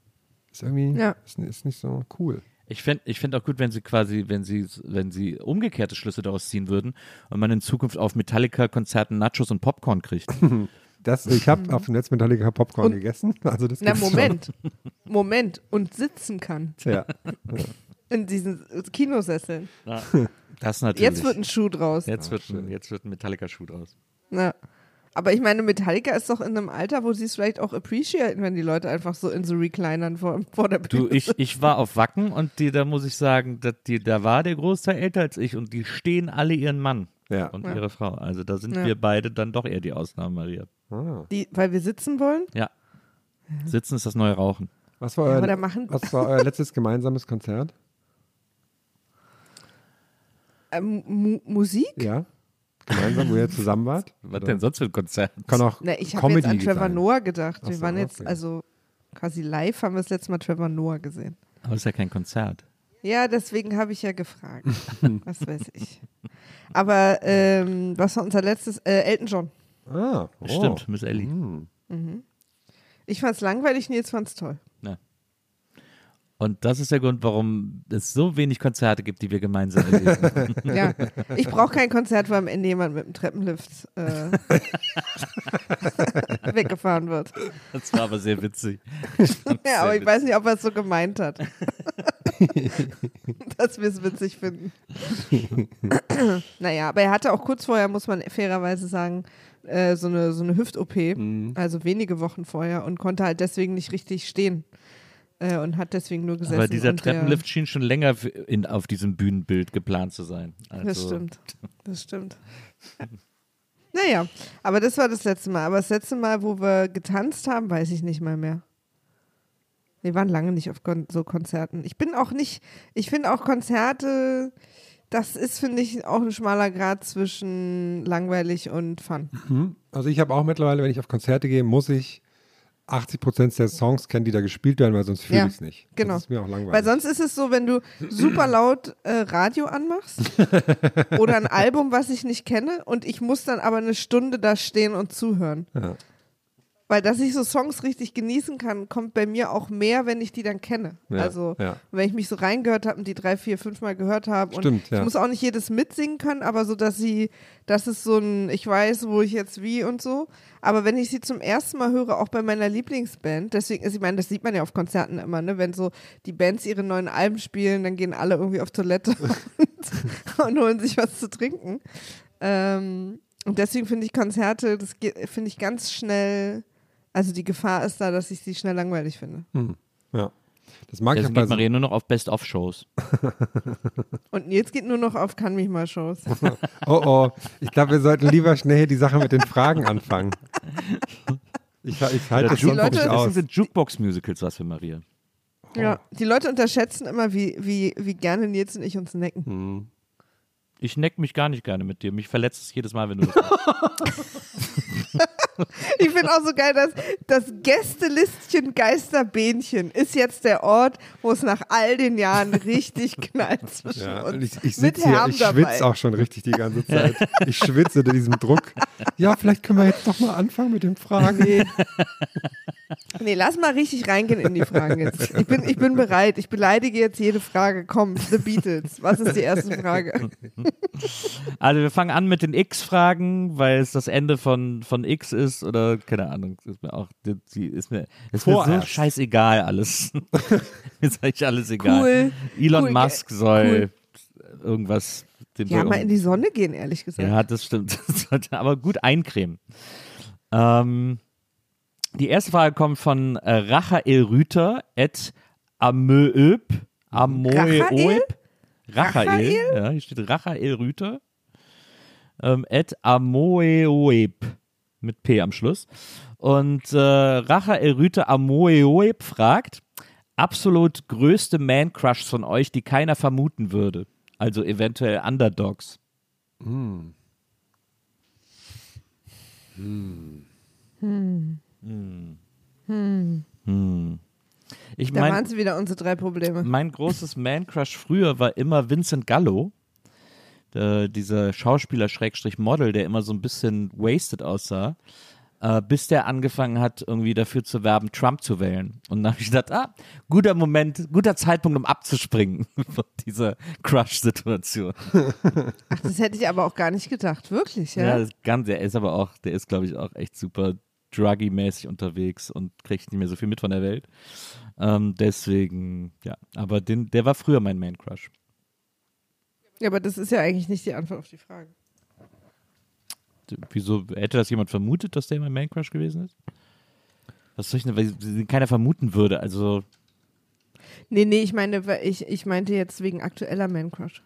Ist irgendwie, Ja. ist, ist nicht so cool. Ich fände ich fänd auch gut, wenn sie quasi, wenn sie, wenn sie umgekehrte Schlüsse daraus ziehen würden und man in Zukunft auf Metallica-Konzerten Nachos und Popcorn kriegt. *laughs* Das, ich habe auf dem Netz Metallica Popcorn Und- gegessen. *laughs* Also das Na, Moment. Moment. Und sitzen kann. Schon. *laughs* Ja. In diesen Kinosesseln. *laughs* Das natürlich. Jetzt wird ein Schuh draus. jetzt wird ein, jetzt wird ein Metallica-Schuh draus. Na. Aber ich meine, Metallica ist doch in einem Alter, wo sie es vielleicht auch appreciaten, wenn die Leute einfach so in so Reclinern vor, vor der Bühne Du, ich, ich war auf Wacken und die, da muss ich sagen, dass die, da war der Großteil älter als ich und die stehen alle ihren Mann Ja. und Ja. ihre Frau. Also da sind Ja. wir beide dann doch eher die Ausnahme, Maria. Ah. Die, weil wir sitzen wollen? Ja. Sitzen ist das neue Rauchen. Was, war euer, was war euer letztes gemeinsames Konzert? Ähm, Mu Musik? Ja. Gemeinsam, wo ihr zusammen wart? *laughs* Was Oder? denn sonst für ein Konzert? Kann auch Na, ich habe jetzt an Trevor sein. Noah gedacht. Ach Wir so, waren jetzt, okay. also quasi live haben wir das letzte Mal Trevor Noah gesehen. Aber ist ja kein Konzert. Ja, deswegen habe ich ja gefragt. *laughs* was weiß ich. Aber ähm, was war unser letztes? Äh, Elton John. Ah, oh. Stimmt, Miss Ellie. Hm. Ich fand's langweilig, Nils fand's toll. Und das ist der Grund, warum es so wenig Konzerte gibt, die wir gemeinsam erleben. *laughs* Ja, ich brauche kein Konzert, wo am Ende jemand mit dem Treppenlift äh, *laughs* weggefahren wird. Das war aber sehr witzig. *laughs* Ja, aber ich weiß nicht, ob er es so gemeint hat. Dass wir es witzig finden. naja, aber er hatte auch kurz vorher, muss man fairerweise sagen, äh, so eine, so eine Hüft-OP, also wenige Wochen vorher und konnte halt deswegen nicht richtig stehen. Äh, und hat deswegen nur gesessen. Aber dieser Treppenlift schien schon länger in, auf diesem Bühnenbild geplant zu sein. Also, Das stimmt. Das stimmt. *laughs* Naja, aber das war das letzte Mal. Aber das letzte Mal, wo wir getanzt haben, weiß ich nicht mal mehr. Wir waren lange nicht auf Kon so Konzerten. Ich bin auch nicht, ich finde auch Konzerte, das ist, finde ich, auch ein schmaler Grad zwischen langweilig und Fun. Hm. Also ich habe auch mittlerweile, wenn ich auf Konzerte gehe, muss ich 80 Prozent der Songs kennen, die da gespielt werden, weil sonst fühle Ja, ich es nicht. genau. Das ist mir auch langweilig. Weil sonst ist es so, wenn du super laut äh, Radio anmachst oder ein *laughs* Album, was ich nicht kenne und ich muss dann aber eine Stunde da stehen und zuhören. ja. Weil dass ich so Songs richtig genießen kann, kommt bei mir auch mehr, wenn ich die dann kenne. Ja, also ja. wenn ich mich so reingehört habe und die drei, vier, fünf Mal gehört habe. Und Stimmt, ich ja. muss auch nicht jedes mitsingen können, aber so, dass sie, das ist so ein, ich weiß, wo ich jetzt wie und so. Aber wenn ich sie zum ersten Mal höre, auch bei meiner Lieblingsband, deswegen ist, ich meine, das sieht man ja auf Konzerten immer, ne? Wenn so die Bands ihre neuen Alben spielen, dann gehen alle irgendwie auf Toilette und, *laughs* und holen sich was zu trinken. Ähm, und deswegen finde ich Konzerte, das finde ich ganz schnell, also die Gefahr ist da, dass ich sie schnell langweilig finde. Hm. ja. Das mag ich Deswegen auch bei geht so, Maria nur noch auf Best-of-Shows. *laughs* Und Nils geht nur noch auf Kann mich mal Shows. *laughs* Oh oh, ich glaube, wir sollten lieber schnell die Sache mit den Fragen anfangen. Ich, ich halte das die schon Leute- aus. sind Jukebox-Musicals was für Maria. Ja, die Leute unterschätzen immer, wie, wie, wie gerne Nils und ich uns necken. Hm. Ich neck mich gar nicht gerne mit dir. Mich verletzt es jedes Mal, wenn du das machst. *laughs* Ich finde auch so geil, dass das Gästelistchen Geisterbähnchen ist jetzt der Ort, wo es nach all den Jahren richtig knallt zwischen Ja, uns. ich, ich Mit sitze hier, ich schwitze auch schon richtig die ganze *laughs* Zeit. Ich schwitze unter diesem Druck. Ja, vielleicht können wir jetzt doch mal anfangen mit den Fragen. Nee. Nee, lass mal richtig reingehen in die Fragen jetzt. Ich bin, ich bin bereit. Ich beleidige jetzt jede Frage. Komm, The Beatles. Was ist die erste Frage? *laughs* Also wir fangen an mit den X-Fragen, weil es das Ende von, von X ist oder keine Ahnung. Ist mir auch, die, ist mir, ist mir so scheißegal alles. *laughs* ist eigentlich alles egal. Cool. Elon Cool, Musk soll irgendwas. Den Ja, mal in die Sonne gehen, ehrlich gesagt. Ja, das stimmt. *laughs* Das sollte aber gut eincremen. Ähm, die erste Frage kommt von äh, Rachael Rüter at Amööb. Amoeoeb. Rachael? Rachael? Ja, hier steht Rachael Rüter. Ähm, at Amoeoeb. Mit P am Schluss. Und äh, Rachael Rüter Amoeoeb fragt, absolut größte Man-Crush von euch, die keiner vermuten würde. Also eventuell Underdogs. Ich Da meine, waren sie wieder unsere drei Probleme. mein großes Man-Crush früher war immer Vincent Gallo. Äh, dieser Schauspieler Schrägstrich Model, der immer so ein bisschen wasted aussah, äh, bis der angefangen hat, irgendwie dafür zu werben, Trump zu wählen. Und dann habe ich gedacht, ah, guter Moment, guter Zeitpunkt, um abzuspringen *laughs* von dieser Crush-Situation. Ach, das hätte ich aber auch gar nicht gedacht. Wirklich, Ja, ja? ganz, der ist aber auch, der ist, glaube ich, auch echt super druggy-mäßig unterwegs und kriegt nicht mehr so viel mit von der Welt. Ähm, deswegen, ja, aber den, der war früher mein Man-Crush. Ja, aber das ist ja eigentlich nicht die Antwort auf die Frage. Wieso hätte das jemand vermutet, dass der mein Man Crush gewesen ist? Was soll ich denn, weil keiner vermuten würde? Also, Nee, nee, ich meine, ich, ich meinte jetzt wegen aktueller Man-Crush.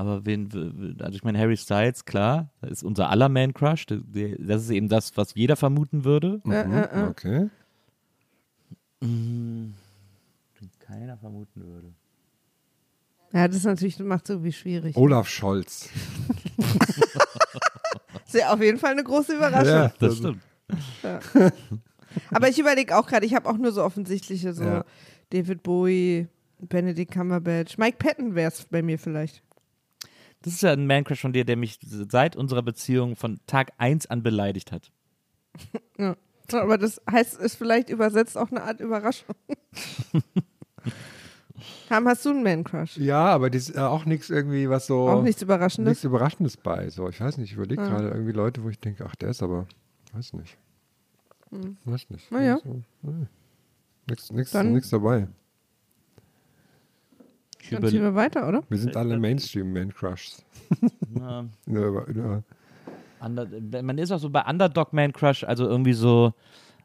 Aber wen, also ich meine, Harry Styles, klar, das ist unser aller Man Crush. Der- der- Das ist eben das, was jeder vermuten würde. Äh, äh, äh. Okay. Den keiner vermuten würde. Ja, das ist natürlich, macht es irgendwie schwierig. Olaf Scholz. Das *laughs* ist ja auf jeden Fall eine große Überraschung. Ja, Das stimmt. Aber ich überlege auch gerade, ich habe auch nur so offensichtliche, so Ja. David Bowie, Benedict Cumberbatch. Mike Patton wäre es bei mir vielleicht. Das ist ja ein Man Crush von dir, der mich seit unserer Beziehung von Tag 1 an beleidigt hat. Ja. Aber das heißt, ist vielleicht übersetzt auch eine Art Überraschung. *laughs* Ham, hast du einen Man-Crush? Ja, aber das ist äh, auch nichts irgendwie, was so. Auch nichts Überraschendes? nichts Überraschendes bei. So, ich weiß nicht, ich überlege Ah. gerade irgendwie Leute, wo ich denke, ach, der ist aber. Weiß nicht. Weiß nicht. Hm. Na ja. So, nee. Nichts, nichts, Dann- nichts dabei. Dann ziehen wir weiter, oder? Wir sind alle Mainstream-Man-Crushs. *laughs* Nur über- über- Under, man ist auch so bei Underdog Man Crush, also irgendwie so,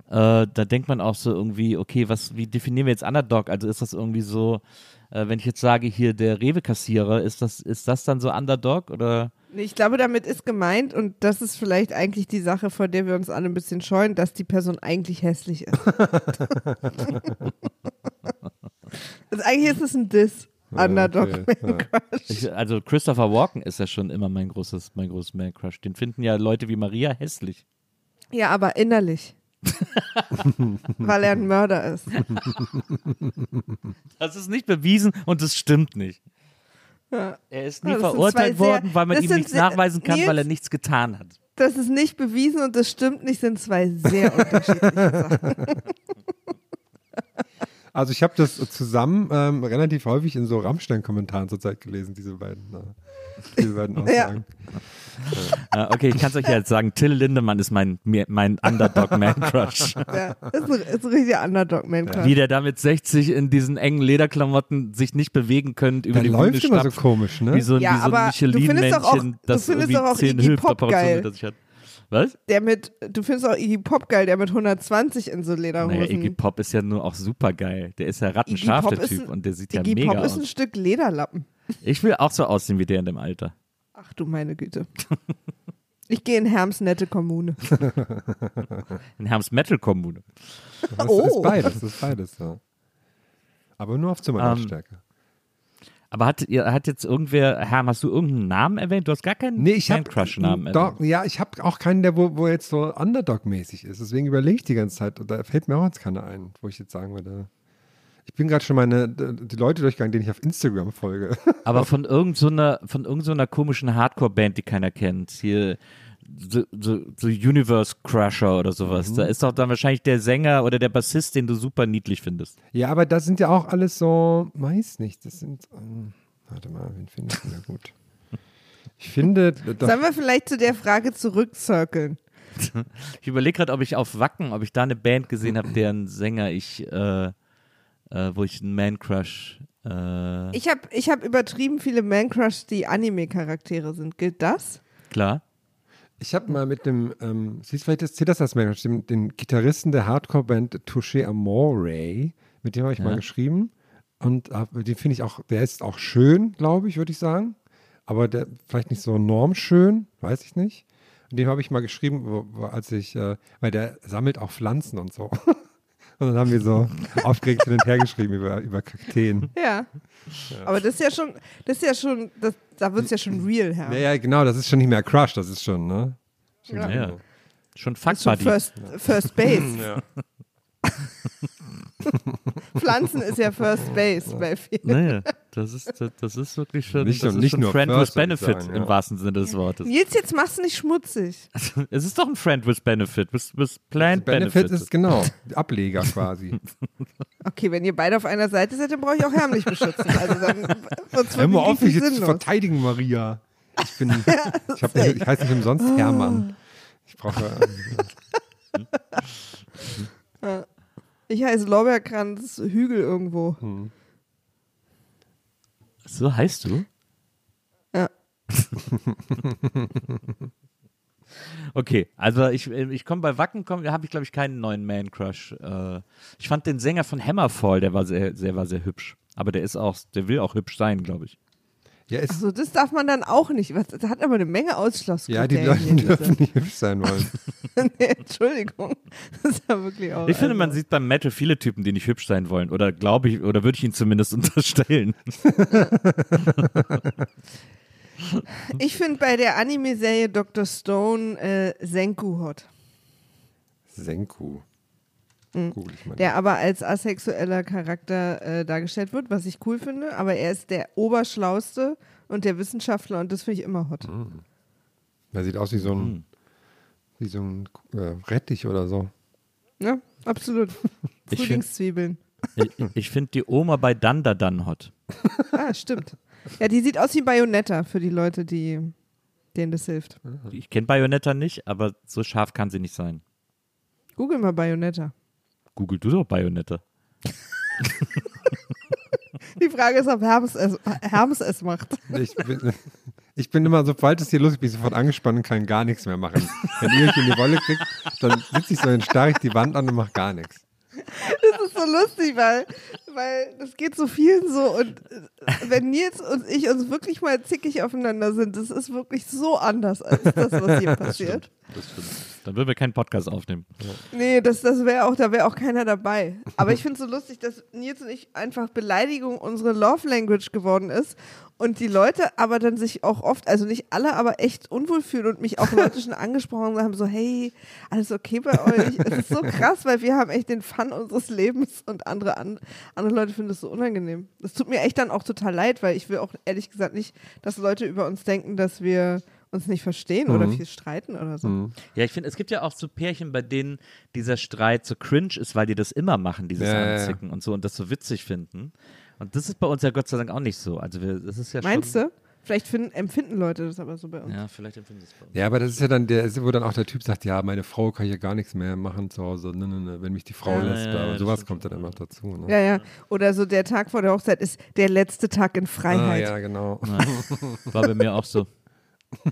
äh, da denkt man auch so irgendwie, okay, was, wie definieren wir jetzt Underdog? Also ist das irgendwie so, äh, wenn ich jetzt sage, hier der Rewe-Kassierer, ist das, ist das dann so Underdog oder? Nee, Ich glaube, damit ist gemeint, und das ist vielleicht eigentlich die Sache, vor der wir uns alle ein bisschen scheuen, dass die Person eigentlich hässlich ist. *laughs* also eigentlich ist es ein Diss. Underdog. okay, ja. Ich, also Christopher Walken ist ja schon immer mein großes, mein großes Man Crush. Den finden ja Leute wie Maria hässlich. Ja, aber innerlich. *laughs* Weil er ein Mörder ist. Das ist nicht bewiesen und das stimmt nicht. Er ist nie Ja, verurteilt sehr- worden, weil man ihm nichts sehr- nachweisen kann, weil er Nils- nichts getan hat. Das ist nicht bewiesen und das stimmt nicht, sind zwei sehr *laughs* unterschiedliche Sachen. *laughs* Also ich habe das zusammen ähm, relativ häufig in so Rammstein-Kommentaren zurzeit gelesen, diese beiden, äh, diese beiden *laughs* Aussagen. Ja, okay, ich kann es euch ja jetzt sagen, Till Lindemann ist mein, mein Underdog Man Crush. *laughs* Ja, das ist ein, ist ein richtiger Underdog-Man. Wie der da mit 60 in diesen engen Lederklamotten sich nicht bewegen könnt, über Der die läuft Bühne immer so komisch, ne? Wie so, Ja, wie so ein aber du findest doch auch- du findest doch auch zehn Iggy Pop Hüftoperationen geil. hinter sich hat. Was? Der mit, du findest auch Iggy Pop geil, der mit 120 in so Lederhosen. Naja, Iggy Pop ist ja nur auch super geil. Der ist ja rattenscharf, Iggy der Pop Typ. ein- Und der sieht ja Iggy mega Pop ist ein aus. Stück Lederlappen. Ich will auch so aussehen wie der in dem Alter. Ach du meine Güte. Ich gehe in Herms nette Kommune. *laughs* In Herms Metal Kommune. Das Oh. ist beides, das ist beides, ja. Aber nur auf Zimmerlautstärke. Aber hat, hat jetzt irgendwer, Herm, hast du irgendeinen Namen erwähnt? Du hast gar keinen Nee, ich habe Crush-Namen erwähnt. ja, ich habe auch keinen, der wo, wo jetzt so Underdog-mäßig ist. Deswegen überlege ich die ganze Zeit. Und da fällt mir auch jetzt keiner ein, wo ich jetzt sagen würde. Ich bin gerade schon meine die Leute durchgegangen, denen ich auf Instagram folge. Aber *laughs* von irgendeiner so von irgend so einer komischen Hardcore-Band, die keiner kennt. Hier so, so, so Universe Crusher oder sowas. Mhm. Da ist doch dann wahrscheinlich der Sänger oder der Bassist, den du super niedlich findest. ja, aber das sind ja auch alles so, weiß nicht, das sind. ähm, warte mal, wen finde ich denn da gut? Ich finde, das, Sollen wir vielleicht zu der Frage zurückcirkeln? *laughs* Ich überlege gerade, ob ich auf Wacken, ob ich da eine Band gesehen habe, deren Sänger ich, äh, äh, wo ich einen Man-Crush. Äh, Ich habe ich hab übertrieben viele Man-Crush, die Anime-Charaktere sind. Gilt das? klar. Ich habe mal mit dem, ähm, siehst du, vielleicht zählt das als Mensch, den, den Gitarristen der Hardcore-Band Touché Amore, mit dem habe ich mal Ja. geschrieben. Und hab, den finde ich auch, der ist auch schön, glaube ich, würde ich sagen. Aber der vielleicht nicht so normschön, weiß ich nicht. Und dem habe ich mal geschrieben, als ich, äh, weil der sammelt auch Pflanzen und so. *laughs* Und dann haben wir so aufgeregt hin und her geschrieben über, über Kakteen. Ja. Aber das ist ja schon, das ist ja schon, das, da wird es ja schon real, Herr. Ja, ja, genau, das ist schon nicht mehr Crush, das ist schon, ne? Schon Ja. Ja. Schon schon Fuck-Buddy. First, First Base. *laughs* *laughs* Pflanzen ist ja First Base bei vielen. Naja, das ist, das, das ist wirklich schon, Nicht das nur- ist nicht schon nur Friend First, with ich Benefit sagen, im ja. wahrsten Sinne des Wortes. Nils, jetzt machst du nicht schmutzig. Es ist doch ein Friend with Benefit, with, with planned Benefit Benefit. ist genau, *laughs* Ableger quasi. Okay, wenn ihr beide auf einer Seite seid, dann brauche ich auch Herm nicht beschützen. Also dann wird's Hör mal auf, mich jetzt zu verteidigen, Maria. Ich bin, *laughs* ich, hab, ich heiße nicht umsonst Hermann. Ich brauche, ähm, Ich heiße Lorbeerkranz Hügel irgendwo. So heißt du? Ja. *laughs* Okay, also ich, ich komme bei Wacken, komm, habe ich glaube ich keinen neuen Man-Crush. Äh, ich fand den Sänger von Hammerfall, der war sehr, sehr, war sehr hübsch. Aber der ist auch, der will auch hübsch sein, glaube ich. Ja, ist, Also das darf man dann auch nicht. Was, das hat aber eine Menge Ausschlusskriterien. ja, die Leute hier, dürfen nicht hübsch sein wollen. *laughs* nee, Entschuldigung. Das ist ja wirklich auch. Ich finde, also- man sieht beim Metal viele Typen, die nicht hübsch sein wollen. Oder glaube ich, oder würde ich ihn zumindest *laughs* unterstellen. Ich finde bei der Anime-Serie Dr. Stone äh, Senku hot. Senku. Mhm. Google ich mal. Der aber als asexueller Charakter äh, dargestellt wird, was ich cool finde. Aber er ist der Oberschlauste und der Wissenschaftler und das finde ich immer hot. Der sieht aus wie so ein, wie so ein äh, Rettich oder so. Ja, absolut. *laughs* Frühlingszwiebeln. Ich, ich finde die Oma bei Danda dann hot. *laughs* Ah, stimmt. Ja, die sieht aus wie Bayonetta für die Leute, die denen das hilft. Ich kenne Bayonetta nicht, aber so scharf kann sie nicht sein. Google mal Bayonetta. Google du doch Bayonetta. Die Frage ist, ob Hermes es, Hermes es macht. Ich bin, ich bin immer, sobald es hier los ist, bin ich sofort angespannt und kann gar nichts mehr machen. Wenn ihr mich in die Wolle kriegt, dann sitze ich so, dann starre ich die Wand an und mache gar nichts. Das ist so lustig, weil, weil das geht so vielen so und äh, wenn Nils und ich uns wirklich mal zickig aufeinander sind, das ist wirklich so anders als das, was hier passiert. Das stimmt. Dann würden wir keinen Podcast aufnehmen. Nee, das, das wäre auch, da wäre auch keiner dabei. Aber ich finde es so lustig, dass Nils und ich einfach Beleidigung unsere Love Language geworden ist und die Leute aber dann sich auch oft, also nicht alle, aber echt unwohl fühlen und mich auch *laughs* Leute schon angesprochen haben, so, hey, alles okay bei euch? Es ist so *laughs* krass, weil wir haben echt den Fun unseres Lebens und andere, an, andere Leute finden das so unangenehm. Das tut mir echt dann auch total leid, weil ich will auch ehrlich gesagt nicht, dass Leute über uns denken, dass wir uns nicht verstehen oder viel streiten oder so. Ja, ich finde, es gibt ja auch so Pärchen, bei denen dieser Streit so cringe ist, weil die das immer machen, dieses Ja, ja, ja. Anzicken und so und das so witzig finden. Und das ist bei uns ja Gott sei Dank auch nicht so. Also wir, das ist ja Meinst schon, du? Vielleicht finden, empfinden Leute das aber so bei uns. Ja, vielleicht empfinden sie es bei uns. Ja, aber das ist ja dann der, wo dann auch der Typ sagt, ja, meine Frau kann hier gar nichts mehr machen zu Hause, ne, ne, ne, wenn mich die Frau Ja, lässt. ja, ja, und sowas kommt dann immer dazu. Ne? Ja, ja. Oder so der Tag vor der Hochzeit ist der letzte Tag in ah, Freiheit. ja, genau. War bei mir auch so. *laughs*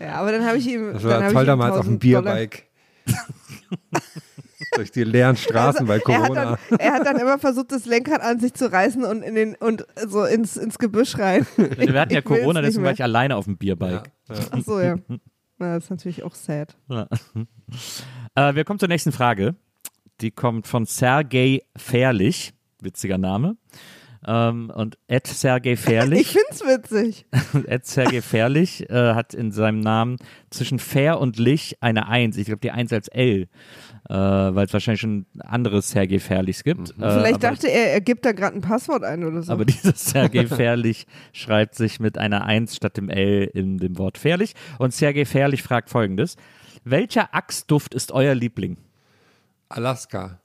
Ja, aber dann habe ich ihm. Das war toll damals auf dem 1000 Dollar- Bierbike. *laughs* Durch die leeren Straßen bei Er hat, Corona. dann, er hat dann immer versucht, das Lenkrad an sich zu reißen und in den und so ins, ins Gebüsch rein. Wir hatten ja Corona, deswegen war ich alleine auf dem Bierbike. Ja, ja. Ach so, ja. *laughs* Na, das ist natürlich auch sad. *laughs* Äh, wir kommen zur nächsten Frage. Die kommt von Sergei Fährlich. Witziger Name. Ähm, und Ed Sergei *laughs* Ich Fährlich, find's witzig. Ed Sergei Fährlich äh, hat in seinem Namen zwischen Fair und Lich eine Eins. Ich glaube, die Eins als L, äh, weil es wahrscheinlich schon anderes Sergei Fährlichs gibt. Äh, Vielleicht aber, dachte er, er gibt da gerade ein Passwort ein oder so. aber dieser Sergei Fährlich schreibt sich mit einer Eins statt dem L in dem Wort Fährlich. Und Sergei Fährlich fragt folgendes. Welcher Achsduft ist euer Liebling? Alaska.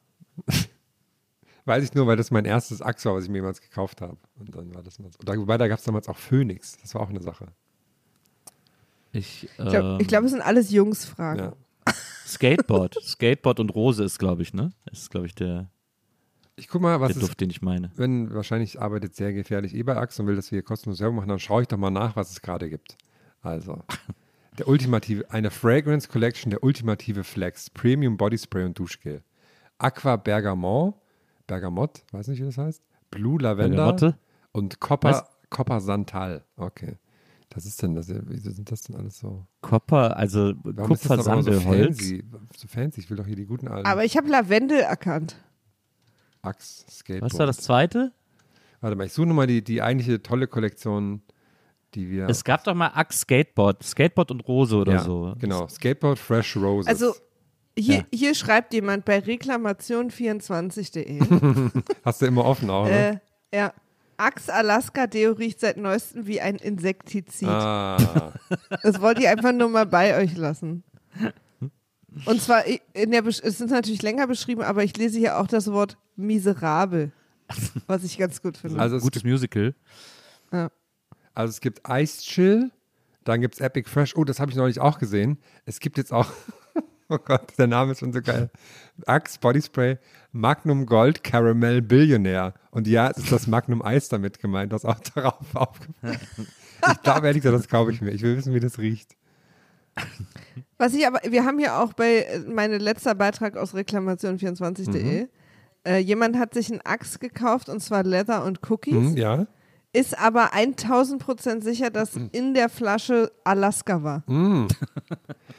Weiß ich nur, weil das mein erstes Axe war, was ich mir jemals gekauft habe. Und dann war das mal so. Da, wobei, da gab es damals auch Phoenix. Das war auch eine Sache. Ich, ich glaube, ähm, glaub, es sind alles Jungsfragen. Ja. Skateboard. Skateboard und Rose ist, glaube ich, ne? Ist, glaube ich, der, Ich guck mal, was der es Duft, den ich meine. wenn wahrscheinlich arbeitet sehr gefährlich eh bei Axe und will, dass wir hier kostenlos Werbung machen, dann schaue ich doch mal nach, was es gerade gibt. Also, *laughs* der ultimative, eine Fragrance Collection der ultimative Flex, Premium Body Spray und Duschgel. Aqua Bergamot, Bergamot, weiß nicht, wie das heißt, Blue Lavender Bergamotte? und Copper, Was? Copper Santal. Okay. Das ist denn, das, wieso sind das denn alles so? Kupfer, also immer so Kupfersandelholz. fancy? So fancy, ich will doch hier die guten alten Aber ich habe Lavendel erkannt. Axe Skateboard. Was war das zweite? Warte mal, ich suche nochmal die, die eigentliche tolle Kollektion, die wir. Es gab doch mal Axe Skateboard, Skateboard und Rose oder ja, so. Genau, Skateboard Fresh Roses. Also hier, Ja. hier schreibt jemand bei reklamation24.de. *laughs* Hast du immer offen auch, ne? äh, ja. Axe Alaska Deo riecht seit neuestem wie ein Insektizid. Ah, *laughs* Das wollte ich einfach nur mal bei euch lassen. Und zwar, in der, Besch- es ist natürlich länger beschrieben, aber ich lese hier auch das Wort miserabel, was ich ganz gut finde. also, es Gutes Musical. also es gibt Ice Chill, dann gibt es Epic Fresh. Oh, das habe ich neulich auch gesehen. Es gibt jetzt auch, oh Gott, der Name ist schon so geil. Axe Body Spray Magnum Gold Caramel Billionaire. Und ja, es ist das Magnum Eis damit gemeint, das auch *laughs* darauf aufgefallen Ich glaube ehrlich gesagt, das kaufe ich mir. Ich will wissen, wie das riecht. Was ich aber, wir haben hier auch bei meinem letzter Beitrag aus reklamation24.de, äh, jemand hat sich ein Axe gekauft und zwar Leather und Cookies, Hm, ja. Ist aber 1000 Prozent sicher, dass in der Flasche Alaska war. *laughs*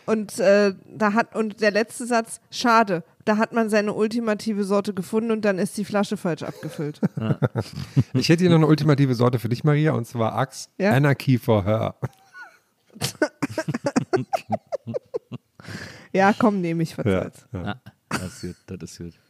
Und äh, da hat und der letzte Satz, schade, da hat man seine ultimative Sorte gefunden und dann ist die Flasche falsch abgefüllt. *laughs* Ich hätte hier noch eine ultimative Sorte für dich, Maria, und zwar Axe Ja? Anarchy for Her. *laughs* ja, komm, nehme ich, was Ja, ja. Ah, das ist gut, das ist gut.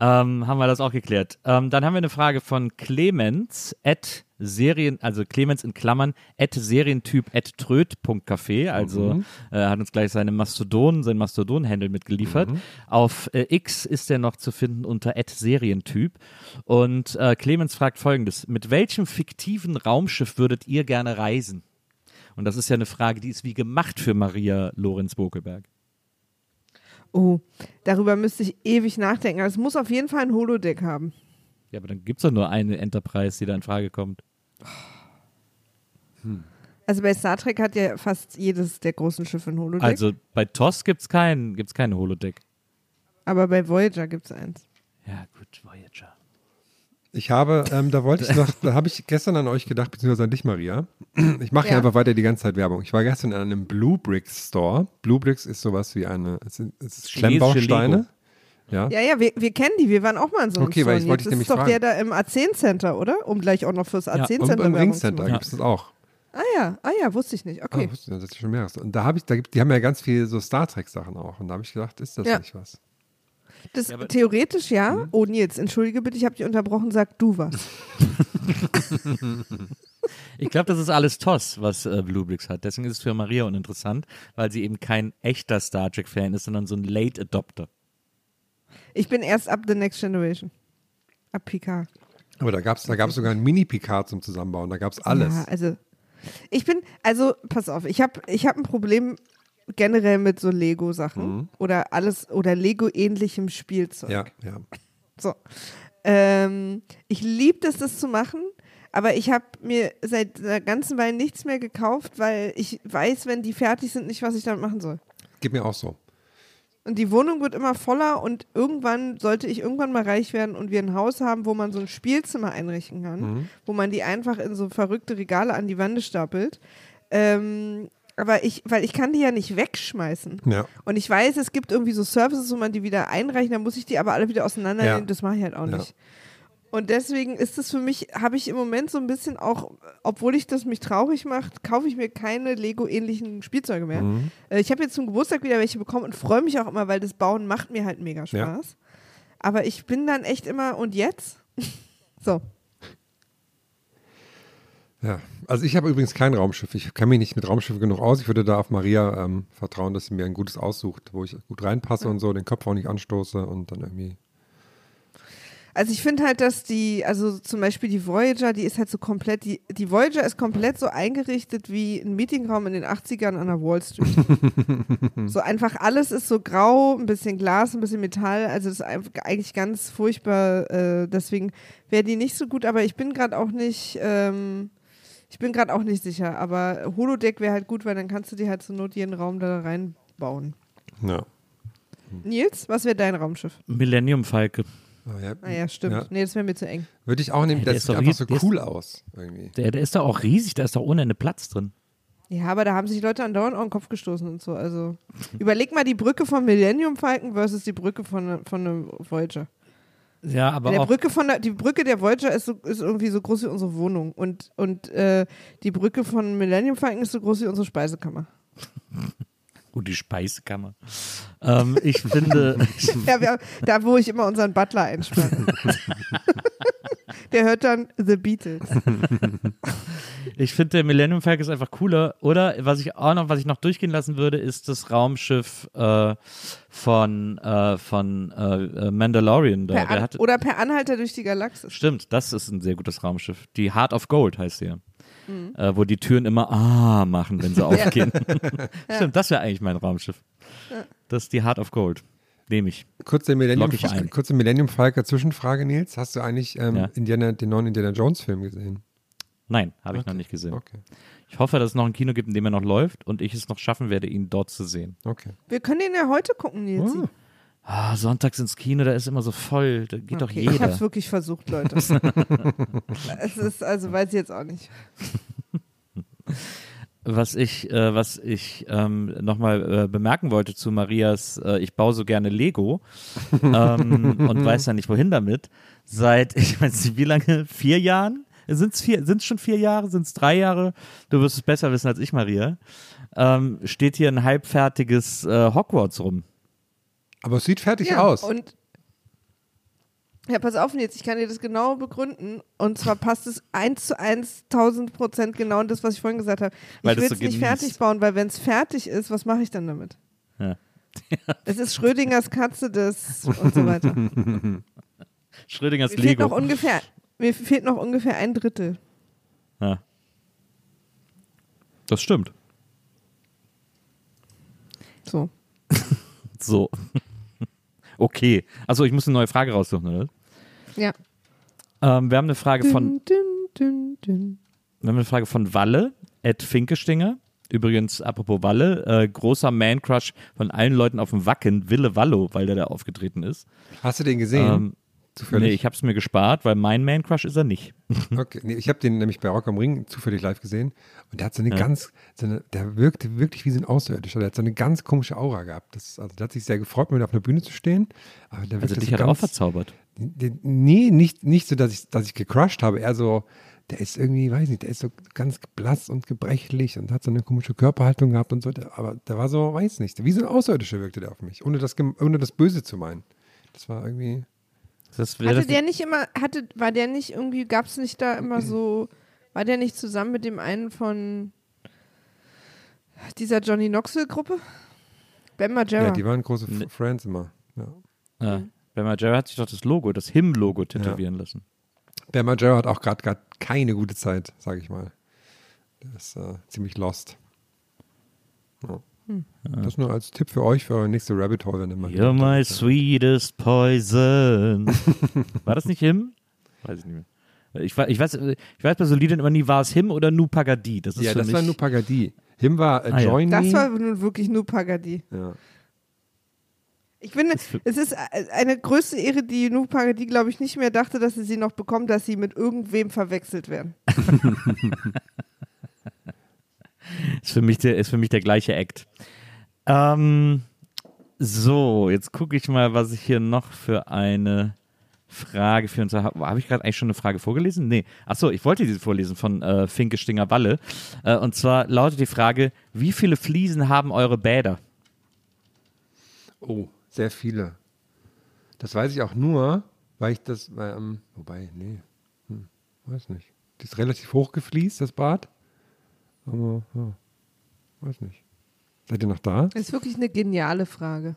Ähm, haben wir das auch geklärt. Ähm, dann haben wir eine Frage von Clemens at Serien, also Clemens in Klammern, at Serientyp at tröd.café, also äh, hat uns gleich seine Mastodon, sein Mastodon-Handle mitgeliefert. Auf äh, X ist er noch zu finden unter at Serientyp. Und äh, Clemens fragt folgendes: Mit welchem fiktiven Raumschiff würdet ihr gerne reisen? Und das ist ja eine Frage, die ist wie gemacht für Maria Lorenz Bokelberg. Oh, darüber müsste ich ewig nachdenken. Es muss auf jeden Fall ein Holodeck haben. Ja, aber dann gibt es doch nur eine Enterprise, die da in Frage kommt. Also bei Star Trek hat ja fast jedes der großen Schiffe ein Holodeck. Also bei TOS gibt es kein, gibt's keine Holodeck. aber bei Voyager gibt es eins. Ja, gut, Voyager. Ich habe, ähm, da wollte ich noch, *laughs* da habe ich gestern an euch gedacht, beziehungsweise an dich, Maria. Ich mache Ja. ja einfach weiter die ganze Zeit Werbung. Ich war gestern in einem Blue Bricks Store. Blue Bricks ist sowas wie eine, es sind, es ist Klemmbausteine. Ja. Ja, ja, wir, wir kennen die. Wir waren auch mal in so einem Okay, weil ich Store. wollte Jetzt dich ist doch der fragen. da im A10 Center, oder? Um gleich auch noch fürs A10 Und Center beim Werbung Ring zu Center machen. gibt es das auch. Ah ja, ah ja, wusste ich nicht. Ah, Okay. wusste ich, das ist schon mehreres. Und da habe ich, da gibt, die haben ja ganz viel so Star Trek Sachen auch. Und da habe ich gedacht, ist das Ja. nicht was? Das, aber- theoretisch ja. Mhm. Oh Nils, entschuldige bitte, ich habe dich unterbrochen. Sag du was. *laughs* Ich glaube, das ist alles TOS, was äh, Bluebricks hat. Deswegen ist es für Maria uninteressant, weil sie eben kein echter Star Trek-Fan ist, sondern so ein Late Adopter. Ich bin erst ab The Next Generation. Ab Picard. Aber da gab es da gab's sogar ein Mini-Picard zum Zusammenbauen. Da gab es alles. Ja, also ich bin, also pass auf, ich habe ich hab ein Problem generell mit so Lego-Sachen oder alles oder Lego-ähnlichem Spielzeug. Mhm. ja, ja. So. Ähm, ich liebe es, das zu machen, Aber ich habe mir seit einer ganzen Weile nichts mehr gekauft, weil ich weiß, wenn die fertig sind, nicht, was ich damit machen soll. Geht mir auch so. Und die Wohnung wird immer voller und irgendwann sollte ich irgendwann mal reich werden und wir ein Haus haben, wo man so ein Spielzimmer einrichten kann, Mhm. wo man die einfach in so verrückte Regale an die Wände stapelt. Ähm, aber ich, weil ich kann die ja nicht wegschmeißen. Ja. Und ich weiß, es gibt irgendwie so Services, wo man die wieder einreichen, dann muss ich die aber alle wieder auseinandernehmen. Ja. Das mache ich halt auch Ja. nicht. Und deswegen ist es für mich, habe ich im Moment so ein bisschen auch, obwohl ich das mich traurig macht, kaufe ich mir keine Lego-ähnlichen Spielzeuge mehr. Mhm. Äh, Ich habe jetzt zum Geburtstag wieder welche bekommen und freue mich auch immer, weil das Bauen macht mir halt mega Ja. Spaß. Aber ich bin dann echt immer, und jetzt? *laughs* so. Ja, also ich habe übrigens kein Raumschiff. Ich kenne mich nicht mit Raumschiffen genug aus. Ich würde da auf Maria ähm, vertrauen, dass sie mir ein gutes aussucht, wo ich gut reinpasse und so, den Kopf auch nicht anstoße und dann irgendwie. Also ich finde halt, dass die, also zum Beispiel die Voyager, die ist halt so komplett, die, die Voyager ist komplett so eingerichtet wie ein Meetingraum in den 80ern an der Wall Street. *laughs* so einfach alles ist so grau, ein bisschen Glas, ein bisschen Metall, also das ist eigentlich ganz furchtbar, äh, deswegen wäre die nicht so gut, aber ich bin gerade auch nicht, ähm, ich bin gerade auch nicht sicher, aber Holodeck wäre halt gut, weil dann kannst du dir halt zur Not jeden Raum da reinbauen. Ja. Nils, was wäre dein Raumschiff? Millennium Falke. Ah, ja. Naja, stimmt. Ja. Nee, das wäre mir zu eng. Würde ich auch nehmen, der das ist sieht doch einfach so der ist- cool aus. Irgendwie. Der, der ist doch auch riesig, da ist doch ohne Ende Platz drin. Ja, aber da haben sich Leute andauernd auf den Kopf gestoßen und so. Also *laughs* überleg mal die Brücke von Millennium Falcon versus die Brücke von, von einem Voyager. Ja, aber der. Brücke von der, die Brücke der Voyager ist, so, ist irgendwie so groß wie unsere Wohnung und, und äh, die Brücke von Millennium Falcon ist so groß wie unsere Speisekammer. *laughs* Oh, die Speisekammer. ähm, ich finde. *laughs* Ja, wir, da wo ich immer unseren Butler einspanne. *laughs* der hört dann The Beatles. *laughs* Ich finde, der Millennium Falcon ist einfach cooler. Oder was ich auch noch, was ich noch durchgehen lassen würde, ist das Raumschiff äh, von, äh, von äh, äh, Mandalorian. Da. Per Der An hat, oder per Anhalter durch die Galaxis. stimmt, das ist ein sehr gutes Raumschiff. Die Heart of Gold heißt sie ja. Mhm. Äh, wo die Türen immer ah machen, wenn sie *laughs* aufgehen. *laughs* Stimmt, das wäre eigentlich mein Raumschiff. Das ist die Heart of Gold. Nehme ich. Kurze Millennium, ich ein. kurze Millennium Falcon Zwischenfrage, Nils. Hast du eigentlich ähm, Ja. Indiana, den neuen Indiana Jones Film gesehen? Nein, habe ich noch nicht gesehen. Okay. Ich hoffe, dass es noch ein Kino gibt, in dem er noch läuft und ich es noch schaffen werde, ihn dort zu sehen. Okay. Wir können den ja heute gucken, Nils. Oh. Ah, sonntags ins Kino, da ist immer so voll. Da geht doch Okay, Ich habe jeder. es wirklich versucht, Leute. *laughs* es ist, also weiß ich jetzt auch nicht. *laughs* Was ich, äh, was ich ähm, nochmal äh, bemerken wollte zu Marias, äh, ich baue so gerne Lego *laughs* ähm, und weiß ja nicht wohin damit. Seit, *laughs* ich weiß nicht wie lange, vier Jahren? Sind es vier, sind's schon vier Jahre? Sind es drei Jahre? Du wirst es besser wissen als ich, Maria. Ähm, steht hier ein halbfertiges äh, Hogwarts rum. Aber es sieht fertig ja, aus. Und ja, pass auf jetzt, ich kann dir das genau begründen. Und zwar passt es eins zu eins, 1000 Prozent genau in das, was ich vorhin gesagt habe. Weil Ich will das es so nicht fertig bauen, weil wenn es fertig ist, was mache ich dann damit? Ja. *laughs* Es ist Schrödingers Katze des und so weiter. *laughs* Mir Schrödingers fehlt, Lego. noch ungefähr, mir fehlt noch ungefähr ein Drittel. Ja. Das stimmt. So. *laughs* So. okay. Also ich muss eine neue Frage raussuchen, oder? Ja. Ähm, wir haben eine Frage von, Dün, dün, dün. wir haben eine Frage von Walle, Ed Finkestinger. Übrigens, apropos Walle, äh, großer Man-Crush von allen Leuten auf dem Wacken, Wille Wallo, weil der da aufgetreten ist. Hast du den gesehen? Ähm, Zufällig? nee, ich habe es mir gespart, weil mein Man-Crush ist er nicht. *laughs* Okay, nee, ich habe den nämlich bei Rock am Ring zufällig live gesehen und der hat so eine ganz, so eine, der wirkte wirklich wie so ein Außerirdischer. Der hat so eine ganz komische Aura gehabt. Das, also der hat sich sehr gefreut, mit auf einer Bühne zu stehen. Aber der Also dich so hat er auch ganz, verzaubert. Nee, nicht, nicht so, dass ich, dass ich gecrushed habe. Eher so, der ist irgendwie, weiß nicht, der ist so ganz blass und gebrechlich und hat so eine komische Körperhaltung gehabt und so. Der, aber der war so, weiß nicht, wie so ein Außerirdischer wirkte der auf mich, ohne das, ohne das Böse zu meinen. Das war irgendwie. Das Hatte das der nicht immer, hatte, war der nicht irgendwie, gab es nicht da immer so, war der nicht zusammen mit dem einen von dieser Johnny Knoxville-Gruppe? Ben Margera. Ja, die waren große. F Friends immer. Ja. ja. Ben Margera hat sich doch das Logo, das Him-Logo tätowieren lassen. Der Major hat auch gerade keine gute Zeit, sage ich mal. Der ist äh, ziemlich lost. Ja. Das nur als Tipp für euch, für eure nächste Rabbit Hole, wenn ihr mal You're my sweetest poison. *laughs* War das nicht Him? Weiß ich nicht mehr. Ich, ich, weiß, ich weiß bei so Liedern immer nie, war es Him oder Nu Pagadi? Das ist Ja, für das mich, war nur Pagadi. Him war äh, Ah, ja. Join Das Me. war nun wirklich nur Pagadi. ja. Ich finde, es ist äh, eine größte Ehre, die Nu Pagadi, glaube ich, nicht mehr dachte, dass sie sie noch bekommt, dass sie mit irgendwem verwechselt werden. *laughs* ist, für mich der, ist für mich der gleiche Act. Ähm, so, jetzt gucke ich mal, was ich hier noch für eine Frage für uns habe. Habe ich gerade eigentlich schon eine Frage vorgelesen? Nee. Achso, ich wollte diese vorlesen von äh, Finke Stinger Walle. Äh, und zwar lautet die Frage: Wie viele Fliesen haben eure Bäder? Oh, sehr viele. Das weiß ich auch nur, weil ich das, weil, ähm, wobei, nee, hm, weiß nicht. Die ist relativ hoch gefliest, das Bad. Aber, ja, weiß nicht. Seid ihr noch da? Das ist wirklich eine geniale Frage.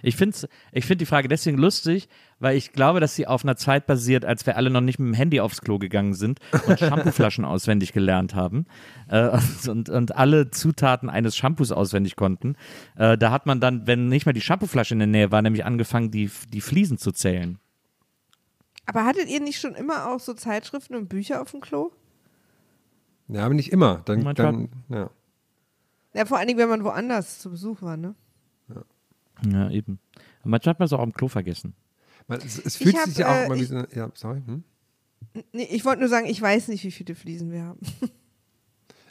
Ich finde ich find die Frage deswegen lustig, weil ich glaube, dass sie auf einer Zeit basiert, als wir alle noch nicht mit dem Handy aufs Klo gegangen sind und *laughs* Shampooflaschen auswendig gelernt haben äh, und, und alle Zutaten eines Shampoos auswendig konnten. Äh, da hat man dann, wenn nicht mal die Shampooflasche in der Nähe war, nämlich angefangen, die, die Fliesen zu zählen. Aber hattet ihr nicht schon immer auch so Zeitschriften und Bücher auf dem Klo? Ja, aber nicht immer. Dann, Manchmal- dann ja. Ja, vor allen Dingen, wenn man woanders zu Besuch war, ne? Ja, eben. Manchmal hat man es auch am Klo vergessen. Man, es, es fühlt hab, sich ja auch äh, immer wie ich- so eine, ja, sorry. Hm? Nee, ich wollte nur sagen, ich weiß nicht, wie viele Fliesen wir haben. *laughs*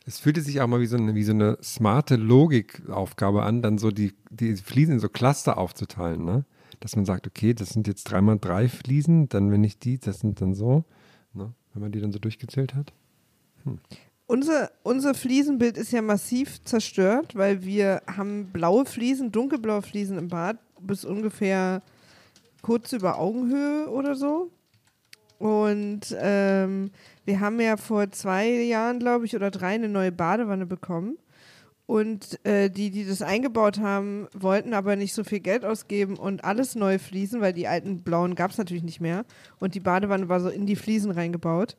Es fühlte sich auch mal wie so eine, wie so eine smarte Logikaufgabe an, dann so die, die Fliesen in so Cluster aufzuteilen, ne? Dass man sagt, okay, das sind jetzt dreimal drei Fliesen, dann wenn ich die, das sind dann so, ne? Wenn man die dann so durchgezählt hat. Unser, unser Fliesenbild ist ja massiv zerstört, weil wir haben blaue Fliesen, dunkelblaue Fliesen im Bad bis ungefähr kurz über Augenhöhe oder so. Und ähm, wir haben ja vor zwei Jahren, glaube ich, oder drei eine neue Badewanne bekommen. Und äh, die, die das eingebaut haben, wollten aber nicht so viel Geld ausgeben und alles neu fließen, weil die alten blauen gab es natürlich nicht mehr. Und die Badewanne war so in die Fliesen reingebaut.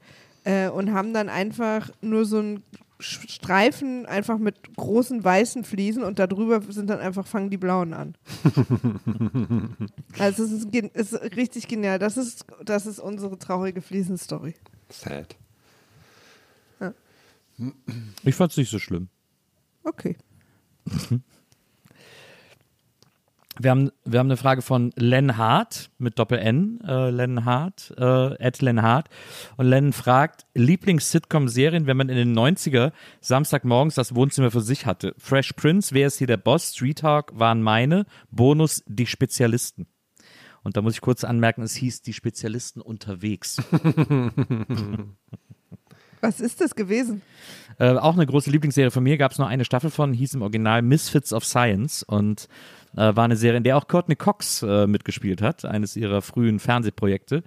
Äh, und haben dann einfach nur so einen Sch- Streifen einfach mit großen weißen Fliesen und darüber sind dann einfach, fangen die blauen an. *laughs* also es ist, ist richtig genial. Das ist, das ist unsere traurige Fliesenstory. Sad. Ich fand es nicht so schlimm. Okay. *laughs* Wir haben, wir haben eine Frage von Len Hart mit Doppel-N, äh, Len Hart, äh, at Len Hart. Und Len fragt, Lieblings-Sitcom-Serien, wenn man in den 90er Samstagmorgens das Wohnzimmer für sich hatte. Fresh Prince, wer ist hier der Boss? Street Talk waren meine. Bonus, die Spezialisten. Und da muss ich kurz anmerken, es hieß die Spezialisten unterwegs. *laughs* Was ist das gewesen? Äh, auch eine große Lieblingsserie von mir, gab es nur eine Staffel von, hieß im Original Misfits of Science und war eine Serie, in der auch Courtney Cox äh, mitgespielt hat, eines ihrer frühen Fernsehprojekte.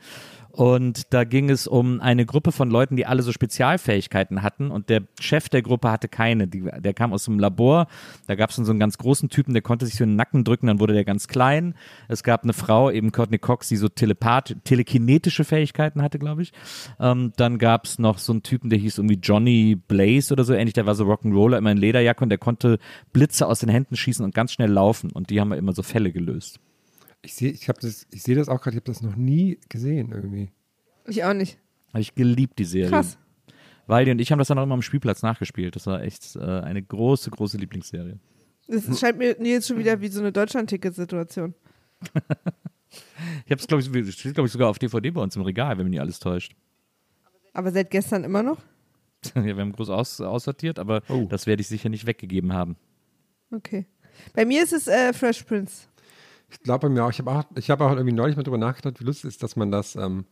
Und da ging es um eine Gruppe von Leuten, die alle so Spezialfähigkeiten hatten. Und der Chef der Gruppe hatte keine. Die, der kam aus dem Labor. Da gab es so einen ganz großen Typen, der konnte sich so in den Nacken drücken, dann wurde der ganz klein. Es gab eine Frau, eben Courtney Cox, die so telepath telekinetische Fähigkeiten hatte, glaube ich. Ähm, dann gab es noch so einen Typen, der hieß irgendwie Johnny Blaze oder so ähnlich. Der war so Rock'n'Roller, immer in Lederjacke und der konnte Blitze aus den Händen schießen und ganz schnell laufen. Und die haben immer so Fälle gelöst. Ich sehe ich das, ich seh das auch gerade, ich habe das noch nie gesehen irgendwie. Ich auch nicht. Habe ich geliebt, die Serie. Krass. Waldi und ich haben das dann auch immer am Spielplatz nachgespielt. Das war echt äh, eine große, große Lieblingsserie. Das scheint mir jetzt schon wieder wie so eine Deutschland-Ticket-Situation. *laughs* Ich habe es, glaube ich, steht, glaube ich, sogar auf DVD bei uns im Regal, wenn mich nicht alles täuscht. Aber seit gestern immer noch? *laughs* ja, wir haben groß aus, aussortiert, aber Oh. das werde ich sicher nicht weggegeben haben. Okay. Bei mir ist es äh, Fresh Prince. Ich glaube mir auch, ich habe auch, ich habe auch irgendwie neulich mal drüber nachgedacht, wie lustig es ist, dass man das, ähm,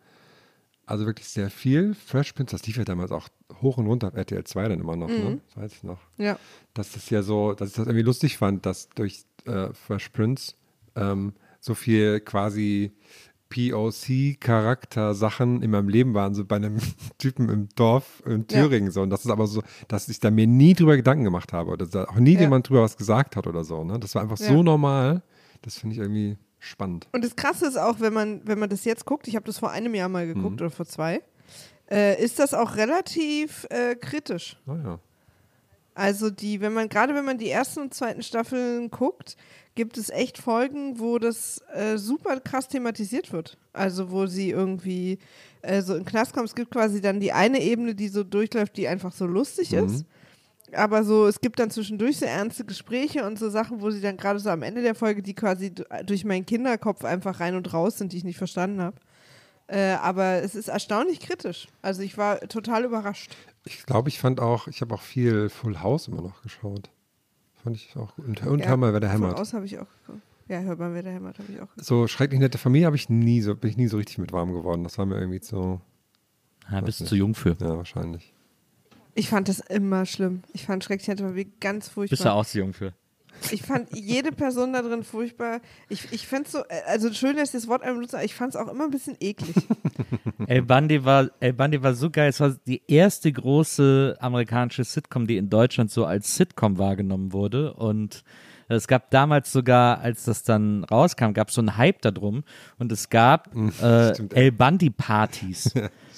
also wirklich sehr viel, Fresh Prince, das lief ja damals auch hoch und runter auf RTL 2 dann immer noch, ne? Das weiß ich noch. Ja. Dass das ja so, dass ich das irgendwie lustig fand, dass durch äh, Fresh Prince ähm, so viel quasi POC-Charakter-Sachen in meinem Leben waren, so bei einem *laughs* Typen im Dorf in Ja. Thüringen so. Und das ist aber so, dass ich da mir nie drüber Gedanken gemacht habe oder da auch nie Ja. jemand drüber was gesagt hat oder so. Ne? Das war einfach Ja. so normal. Das finde ich irgendwie spannend. Und das Krasse ist auch, wenn man, wenn man das jetzt guckt, ich habe das vor einem Jahr mal geguckt Mhm. oder vor zwei, äh, ist das auch relativ äh, kritisch. Naja. Also die, wenn man, gerade wenn man die ersten und zweiten Staffeln guckt, gibt es echt Folgen, wo das äh, super krass thematisiert wird. Also wo sie irgendwie äh, so in Knast kommen. Es gibt quasi dann die eine Ebene, die so durchläuft, die einfach so lustig ist. Aber so, es gibt dann zwischendurch so ernste Gespräche und so Sachen, wo sie dann gerade so am Ende der Folge, die quasi durch meinen Kinderkopf einfach rein und raus sind, die ich nicht verstanden habe. Äh, aber es ist erstaunlich kritisch. Also ich war total überrascht. Ich glaube, ich fand auch, ich habe auch viel Full House immer noch geschaut. Fand ich auch gut. Und, und Ja, hör mal, wer der hämmert. aus habe ich auch geguckt. Ja, hör mal, wer der hämmert, habe ich auch geguckt. So schrecklich nette Familie habe ich nie so, bin ich nie so richtig mit warm geworden. Das war mir irgendwie so, Ja, bist du zu jung für. ja, wahrscheinlich. Ich fand das immer schlimm. Ich fand Schrecklich nette Familie ganz furchtbar. Bist du auch zu jung für. Ich fand jede Person da drin furchtbar. Ich, ich es so, äh, also schön, dass ich das Wort benutze, aber ich fand es auch immer ein bisschen eklig. *laughs* El Bundy war, El Bundy war so geil. Es war die erste große amerikanische Sitcom, die in Deutschland so als Sitcom wahrgenommen wurde. Und es gab damals sogar, als das dann rauskam, gab es so einen Hype darum. Und es gab *laughs* äh. El Bundy Partys. *laughs*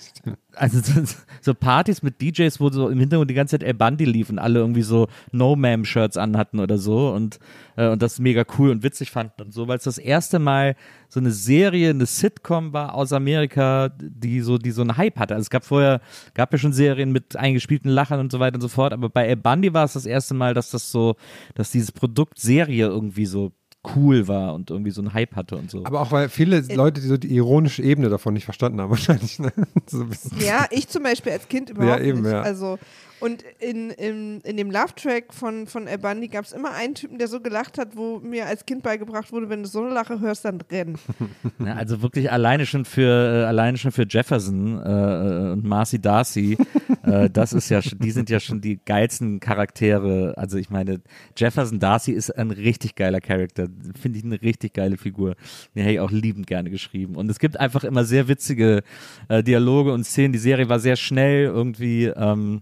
Also so, so Partys mit DJs, wo so im Hintergrund die ganze Zeit El Bundy lief und alle irgendwie so No-Ma'am-Shirts anhatten oder so und, äh, und das mega cool und witzig fanden und so, weil es das erste Mal so eine Serie, eine Sitcom war aus Amerika, die so, die so einen Hype hatte. Also es gab vorher, gab ja schon Serien mit eingespielten Lachern und so weiter und so fort, aber bei El Bundy war es das erste Mal, dass das so, dass dieses Produkt Serie irgendwie so cool war und irgendwie so einen Hype hatte und so. Aber auch weil viele Äh, Leute die so die ironische Ebene davon nicht verstanden haben, *laughs* wahrscheinlich. Ne? So ein bisschen. ja, ich zum Beispiel als Kind überhaupt Ja, eben, nicht. ja. Also, und in, in, in dem Love-Track von, von El Bundy gab es immer einen Typen, der so gelacht hat, wo mir als Kind beigebracht wurde, wenn du so eine Lache hörst, dann renn. *laughs* Ja, also wirklich alleine schon für äh, alleine schon für Jefferson äh, äh, und Marcy Darcy, äh, das ist ja schon, die sind ja schon die geilsten Charaktere. Also ich meine, Jefferson Darcy ist ein richtig geiler Charakter, finde ich eine richtig geile Figur. Den hätte ich auch liebend gerne geschrieben. Und es gibt einfach immer sehr witzige äh, Dialoge und Szenen. Die Serie war sehr schnell irgendwie. Ähm,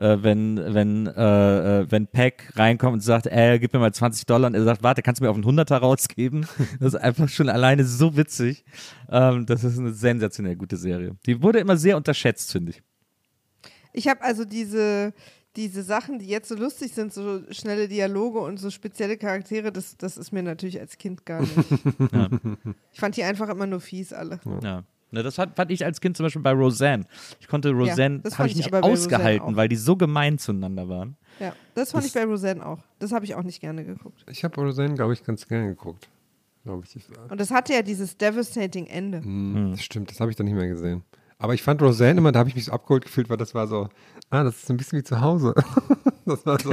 äh, wenn, wenn, äh, äh, wenn Peck reinkommt und sagt, ey, gib mir mal 20 Dollar und er sagt, warte, kannst du mir auf einen Hunderter rausgeben? *laughs* Das ist einfach schon alleine so witzig. Ähm, das ist eine sensationell gute Serie. Die wurde immer sehr unterschätzt, finde ich. Ich habe also diese, diese Sachen, die jetzt so lustig sind, so schnelle Dialoge und so spezielle Charaktere, das, das ist mir natürlich als Kind gar nicht. *laughs* Ich fand die einfach immer nur fies alle. Ja. Ne, das fand, fand ich als Kind zum Beispiel bei Roseanne. Ich konnte Roseanne, das habe ich ich nicht ausgehalten, weil die so gemein zueinander waren. Ja, das fand Das- ich bei Roseanne auch. Das habe ich auch nicht gerne geguckt. Ich habe Roseanne, glaube ich, ganz gerne geguckt. Glaube ich. Und das hatte ja dieses devastating Ende. Hm, Das stimmt, das habe ich dann nicht mehr gesehen. Aber ich fand Roseanne immer, da habe ich mich so abgeholt gefühlt, weil das war so, ah, das ist so ein bisschen wie zu Hause. *laughs* das war so.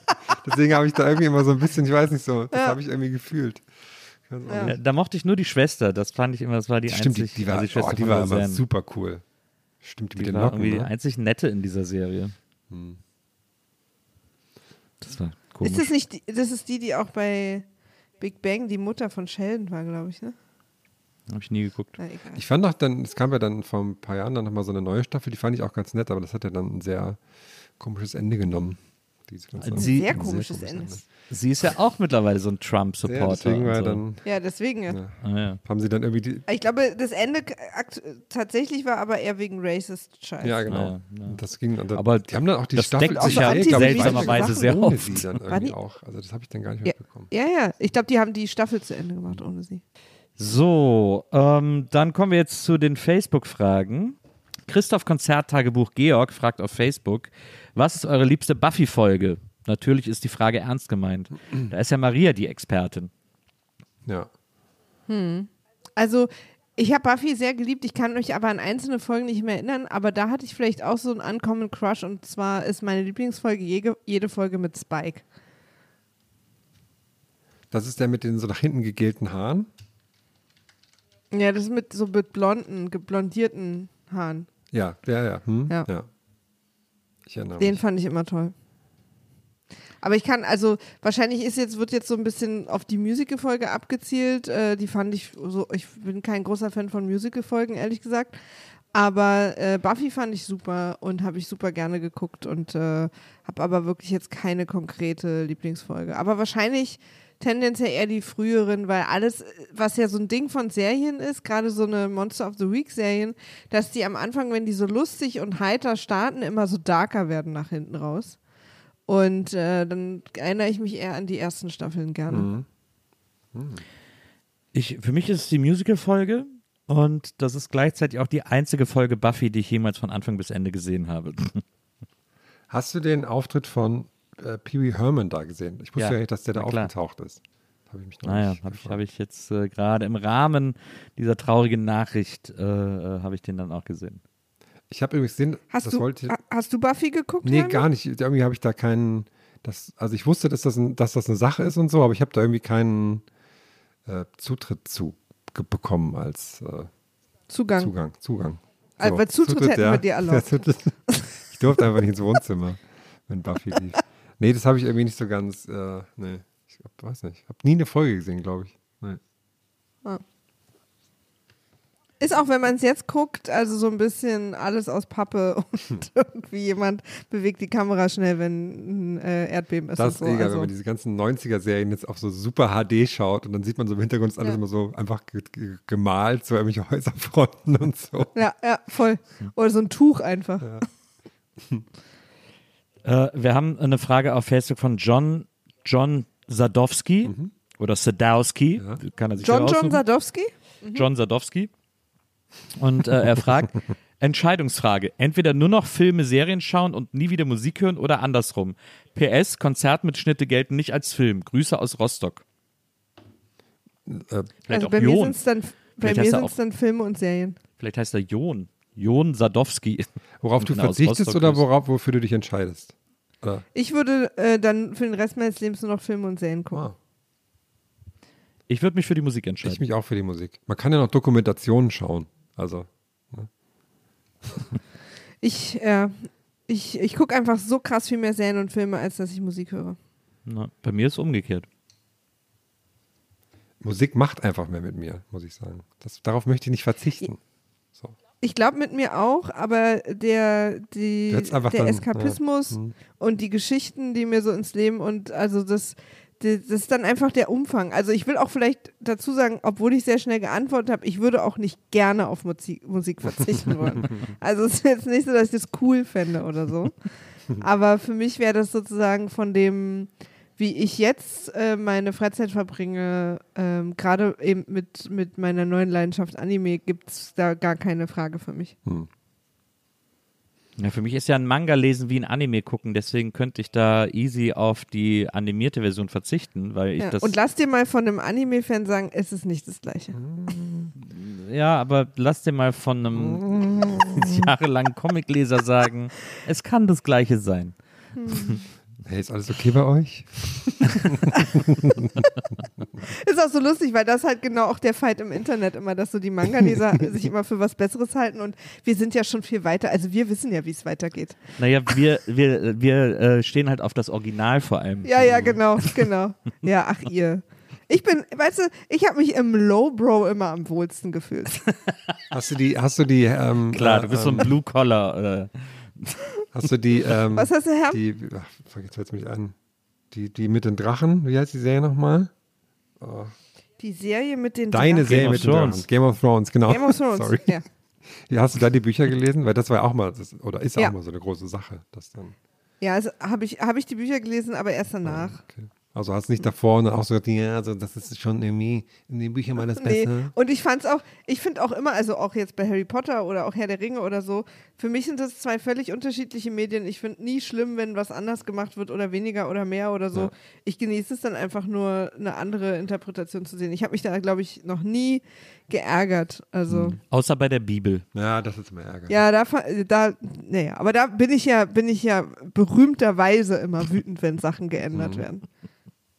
*laughs* Deswegen habe ich da irgendwie immer so ein bisschen, ich weiß nicht so, das habe ich irgendwie gefühlt. Ja. Da mochte ich nur die Schwester. Das fand ich immer, das war die Stimmt, die, einzig, die war, also die Schwester oh, die war aber Roseanne. super cool. Stimmt, die, mit Die den war Locken, irgendwie die ne? einzig nette in dieser Serie. Das war komisch. Ist das nicht, die, das ist die, die auch bei Big Bang die Mutter von Sheldon war, glaube ich, ne? Habe ich nie geguckt. Na. Ich fand auch dann, es kam ja dann vor ein paar Jahren dann nochmal so eine neue Staffel, die fand ich auch ganz nett, aber das hat ja dann ein sehr komisches Ende genommen. Diese ganze- Sie- Sehr Ein komisches Ende. Sie ist ja auch mittlerweile so ein Ja, Trump-Supporter. deswegen war und so. dann, Ja, deswegen ja. ja, Ah, ja. haben sie dann irgendwie die, Ich glaube, das Ende tatsächlich war aber eher wegen Racist-Scheiß. ja genau. Ja, ja. Und Das ging, dann, Aber die haben dann auch die das Staffel deckt sich ja glaub ich, seltsamerweise sehr ohne oft. sie dann irgendwie auch. Also das habe ich dann gar nicht Ja. mitbekommen. Ja, ja. Ich glaube, die haben die Staffel zu Ende gemacht ohne sie. So, ähm, dann kommen wir jetzt zu den Facebook-Fragen. Christoph Konzerttagebuch Georg fragt auf Facebook, was ist eure liebste Buffy-Folge? Natürlich ist die Frage ernst gemeint. *clears throat* Da ist ja Maria die Expertin. Ja. Also, ich habe Buffy sehr geliebt. Ich kann mich aber an einzelne Folgen nicht mehr erinnern. Aber da hatte ich vielleicht auch so einen Uncommon Crush. Und zwar ist meine Lieblingsfolge jede, jede Folge mit Spike. Das ist der mit den so nach hinten gegelten Haaren. Ja, das ist mit so mit blonden, geblondierten Haaren. Ja, ja, ja. Hm? Ja. ja. Ich erinnere Den mich. fand ich immer toll. Aber ich kann, also wahrscheinlich ist jetzt, wird jetzt so ein bisschen auf die Musical-Folge abgezielt. Äh, die fand ich so, ich bin kein großer Fan von Musical-Folgen, ehrlich gesagt. Aber äh, Buffy fand ich super und habe ich super gerne geguckt und äh, habe aber wirklich jetzt keine konkrete Lieblingsfolge. Aber wahrscheinlich tendenziell eher die früheren, weil alles, was ja so ein Ding von Serien ist, gerade so eine Monster of the Week Serien, dass die am Anfang, wenn die so lustig und heiter starten, immer so darker werden nach hinten raus. Und äh, dann erinnere ich mich eher an die ersten Staffeln gerne. Mhm. Ich, für mich ist es die Musical-Folge und das ist gleichzeitig auch die einzige Folge Buffy, die ich jemals von Anfang bis Ende gesehen habe. *laughs* Hast du den Auftritt von äh, Pee Wee Herman da gesehen? Ich wusste Ja, ja nicht, dass der da aufgetaucht ist. Habe ich mich noch Naja, nicht habe ich, hab ich jetzt äh, gerade im Rahmen dieser traurigen Nachricht, äh, äh, habe ich den dann auch gesehen. Ich habe übrigens gesehen, Hast, das du, wollte ha- hast du Buffy geguckt? Nee, Hanne? gar nicht. Irgendwie habe ich da keinen. Das, also ich wusste, dass das, ein, dass das eine Sache ist und so, aber ich habe da irgendwie keinen äh, Zutritt zu bekommen als äh, Zugang. Zugang. Zugang. Also, weil Zutritt hätten wir dir *laughs* erlaubt. Ja, Zutritt. ich durfte einfach nicht ins Wohnzimmer, wenn Buffy lief. Nee, das habe ich irgendwie nicht so ganz. Äh, nee, ich glaub, weiß nicht. Ich habe nie eine Folge gesehen, glaube ich. Nee. Ist auch, wenn man es jetzt guckt, also so ein bisschen alles aus Pappe *laughs* und irgendwie jemand bewegt die Kamera schnell, wenn ein äh, Erdbeben ist. Das ist so. egal, wenn also, man diese ganzen 90er-Serien jetzt auf so super HD schaut und dann sieht man so im Hintergrund ist alles Ja. immer so einfach ge ge gemalt, so irgendwelche Häuserfronten und so. *laughs* ja, ja, voll. Oder so ein Tuch einfach. *laughs* Äh, wir haben eine Frage auf Facebook von John, John Sadowski oder Sadowski, kann er sich John John. Sadowski? John Sadowski. Und äh, er fragt, *laughs* Entscheidungsfrage, entweder nur noch Filme, Serien schauen und nie wieder Musik hören oder andersrum. PS, Konzertmitschnitte gelten nicht als Film. Grüße aus Rostock. Vielleicht Also auch bei mir Jon. sind es dann, bei mir sind's dann Filme und Serien. Vielleicht heißt er Jon. Jon Sadowski. Worauf du Genau, verzichtest oder worauf, wofür du dich entscheidest? Oder? Ich würde äh, dann für den Rest meines Lebens nur noch Filme und Serien gucken. Ah, Ich würde mich für die Musik ich entscheiden. mich auch für die Musik. Man kann ja noch Dokumentationen schauen. Also, Ich, äh, ich, ich gucke einfach so krass viel mehr Serien und Filme, als dass ich Musik höre. Na, bei mir ist es umgekehrt. Musik macht einfach mehr mit mir, muss ich sagen. Das, darauf möchte ich nicht verzichten. So. Ich glaube mit mir auch, aber der, die, der dann, Eskapismus ja. Hm. und die Geschichten, die mir so ins Leben und also das, das ist dann einfach der Umfang. Also ich will auch vielleicht dazu sagen, obwohl ich sehr schnell geantwortet habe, ich würde auch nicht gerne auf Musik, Musik verzichten wollen. *laughs* also es ist jetzt nicht so, dass ich das cool fände oder so. Aber für mich wäre das sozusagen von dem, wie ich jetzt äh, meine Freizeit verbringe, ähm, gerade eben mit, mit meiner neuen Leidenschaft Anime, gibt es da gar keine Frage für mich. Ja, für mich ist ja ein Manga lesen wie ein Anime gucken, deswegen könnte ich da easy auf die animierte Version verzichten, weil ich Ja. das. Und lass dir mal von einem Anime-Fan sagen, es ist nicht das Gleiche. ja, aber lass dir mal von einem *laughs* jahrelangen Comicleser sagen, es kann das Gleiche sein. Hey, ist alles okay bei euch? *laughs* Ist auch so lustig, weil das halt genau auch der Fight im Internet immer, dass so die Manga-Leser *laughs* sich immer für was Besseres halten und wir sind ja schon viel weiter. Also wir wissen ja, wie es weitergeht. Naja, wir, wir, wir äh, stehen halt auf das Original vor allem. Ja, ja, genau, genau. Ja, ach ihr. Ich bin, weißt du, ich habe mich im Lowbrow immer am wohlsten gefühlt. Hast du die, hast du die, ähm, Klar, äh, du bist so ein ähm, Blue Collar. Oder hast du die, *laughs* ähm, Was hast du, Herr? die, ach, fuck, jetzt fällt mich an. Die, die mit den Drachen, wie heißt die Serie nochmal? Die Serie mit den Deine Drachen. Serie of mit den Drachen. Game of Thrones, genau. Game of Thrones. *laughs* Sorry. Ja. Ja, hast du da die Bücher gelesen? Weil das war ja auch mal, das, oder ist Ja. auch mal so eine große Sache. Das dann, Ja, also habe ich, hab ich die Bücher gelesen, aber erst danach. okay. Also hast du nicht davor und dann auch so gesagt, ja, also das ist schon irgendwie in den Büchern mal das Nee. Beste. Und ich fand's auch, ich finde auch immer, also auch jetzt bei Harry Potter oder auch Herr der Ringe oder so, für mich sind das zwei völlig unterschiedliche Medien. Ich finde nie schlimm, wenn was anders gemacht wird oder weniger oder mehr oder so. Ja. Ich genieße es dann einfach nur, eine andere Interpretation zu sehen. Ich habe mich da, glaube ich, noch nie geärgert. Also, außer bei der Bibel. Ja, das ist immer Ärger. ja, da, da, naja, aber da bin ich ja, bin ich ja berühmterweise immer wütend, wenn Sachen geändert werden.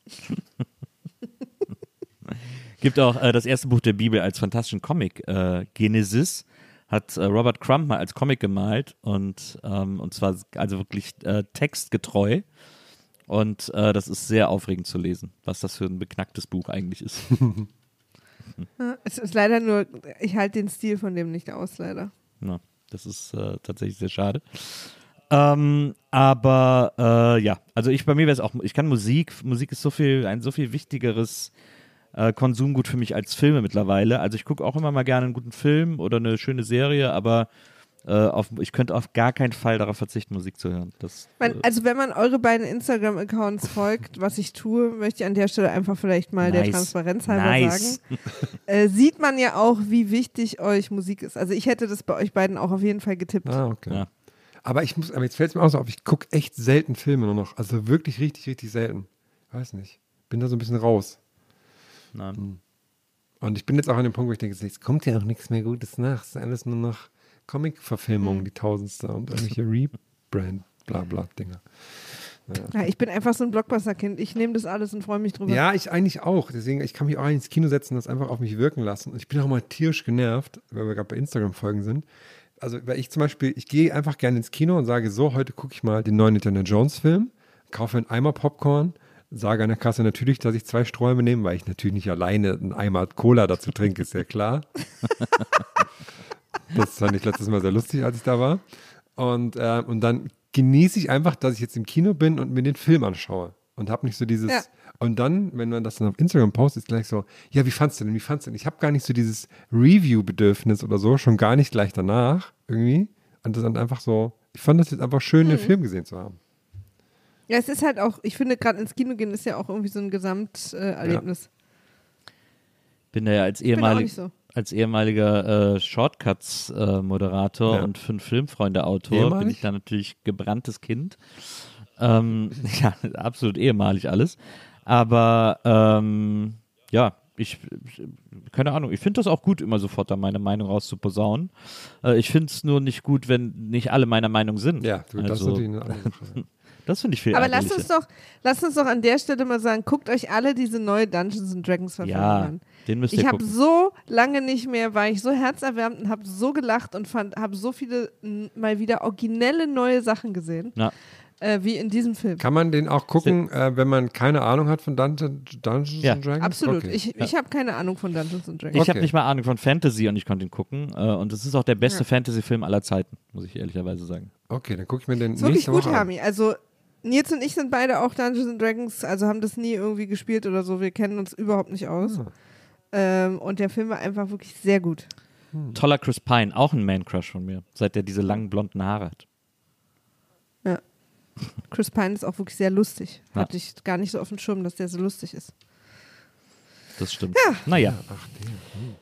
*laughs* Gibt auch äh, das erste Buch der Bibel als fantastischen Comic. Äh, Genesis hat äh, Robert Crumb mal als Comic gemalt und, ähm, und zwar also wirklich äh, textgetreu. Und äh, das ist sehr aufregend zu lesen, was das für ein beknacktes Buch eigentlich ist. *laughs* *laughs* Es ist leider nur, ich halte den Stil von dem nicht aus, leider. Ja, das ist äh, tatsächlich sehr schade. Ähm, aber äh, ja, also ich bei mir wäre es auch, ich kann Musik, Musik ist so viel, ein so viel wichtigeres äh, Konsumgut für mich als Filme mittlerweile. Also ich gucke auch immer mal gerne einen guten Film oder eine schöne Serie, aber äh, auf, ich könnte auf gar keinen Fall darauf verzichten, Musik zu hören. Das, Man, äh, also wenn man eure beiden Instagram-Accounts folgt, was ich tue, möchte ich an der Stelle einfach vielleicht mal der Nice. Transparenz halber Nice. sagen. Äh, sieht man ja auch, wie wichtig euch Musik ist. Also ich hätte das bei euch beiden auch auf jeden Fall getippt. Ah, okay. Ja. Aber ich muss, aber jetzt fällt es mir auch so auf, ich gucke echt selten Filme nur noch. Also wirklich richtig, richtig selten. Weiß nicht. Bin da so ein bisschen raus. nein. Und ich bin jetzt auch an dem Punkt, wo ich denke, jetzt kommt ja auch nichts mehr Gutes nach. Es ist alles nur noch Comic-Verfilmungen, die tausendste und irgendwelche Rebrand, bla bla Dinger. Ja, ich bin einfach so ein Blockbuster-Kind. Ich nehme das alles und freue mich drüber. Ja, ich eigentlich auch. Deswegen, ich kann mich auch eigentlich ins Kino setzen und das einfach auf mich wirken lassen. Und ich bin auch mal tierisch genervt, weil wir gerade bei Instagram-Folgen sind. Also, weil ich zum Beispiel, ich gehe einfach gerne ins Kino und sage so, heute gucke ich mal den neuen Indiana Jones-Film, kaufe einen Eimer Popcorn, sage an der Kasse natürlich, dass ich zwei Sträume nehme, weil ich natürlich nicht alleine einen Eimer Cola dazu trinke, ist ja klar. *laughs* das fand ich letztes Mal sehr lustig, als ich da war. Und, äh, und dann genieße ich einfach, dass ich jetzt im Kino bin und mir den Film anschaue. Und habe nicht so dieses. Ja. Und dann, wenn man das dann auf Instagram postet, ist gleich so, ja, wie fandst du denn? Wie fandst du denn? Ich habe gar nicht so dieses Review-Bedürfnis oder so, schon gar nicht gleich danach irgendwie. Und das dann einfach so, ich fand das jetzt einfach schön, den Film gesehen zu haben. Ja, es ist halt auch, ich finde gerade ins Kino gehen ist ja auch irgendwie so ein Gesamterlebnis. Äh, Erlebnis. Bin da ja als, ehemalig, so. als ehemaliger äh, Shortcuts-Moderator Ja. und fünf Filmfreunde-Autor bin ich da natürlich gebranntes Kind. Ähm, *laughs* ja, absolut ehemalig alles. Aber ähm, ja, ich, keine Ahnung, ich finde das auch gut, immer sofort da meine Meinung rauszuposaunen. Äh, ich finde es nur nicht gut, wenn nicht alle meiner Meinung sind. Ja, du, das ist also, eine andere *laughs* das finde ich viel Aber lasst uns doch, lasst uns doch an der Stelle mal sagen, guckt euch alle diese neue Dungeons and Dragons Verfilmung Ja, an. den müsst ihr Ich habe so lange nicht mehr, war ich so herzerwärmend und habe so gelacht und fand, habe so viele mal wieder originelle neue Sachen gesehen, Ja. Äh, wie in diesem Film. Kann man den auch gucken, äh, wenn man keine Ahnung hat von Dungeon, Dungeons Ja, and Dragons? Absolut. Okay. Ich, ich habe keine Ahnung von Dungeons and Dragons. Ich Okay. habe nicht mal Ahnung von Fantasy und ich konnte ihn gucken. Äh, und es ist auch der beste Fantasy-Film aller Zeiten, muss ich ehrlicherweise sagen. okay, dann gucke ich mir den ist wirklich nächste gut, Woche an. Hami. Also Nils und ich sind beide auch Dungeons and Dragons, also haben das nie irgendwie gespielt oder so. Wir kennen uns überhaupt nicht aus. Ah. Ähm, und der Film war einfach wirklich sehr gut. Toller Chris Pine, auch ein Man-Crush von mir, seit er diese langen blonden Haare hat. Ja. Chris Pine ist auch wirklich sehr lustig. Ja. Hatte ich gar nicht so auf dem Schirm, dass der so lustig ist. Das stimmt. Naja.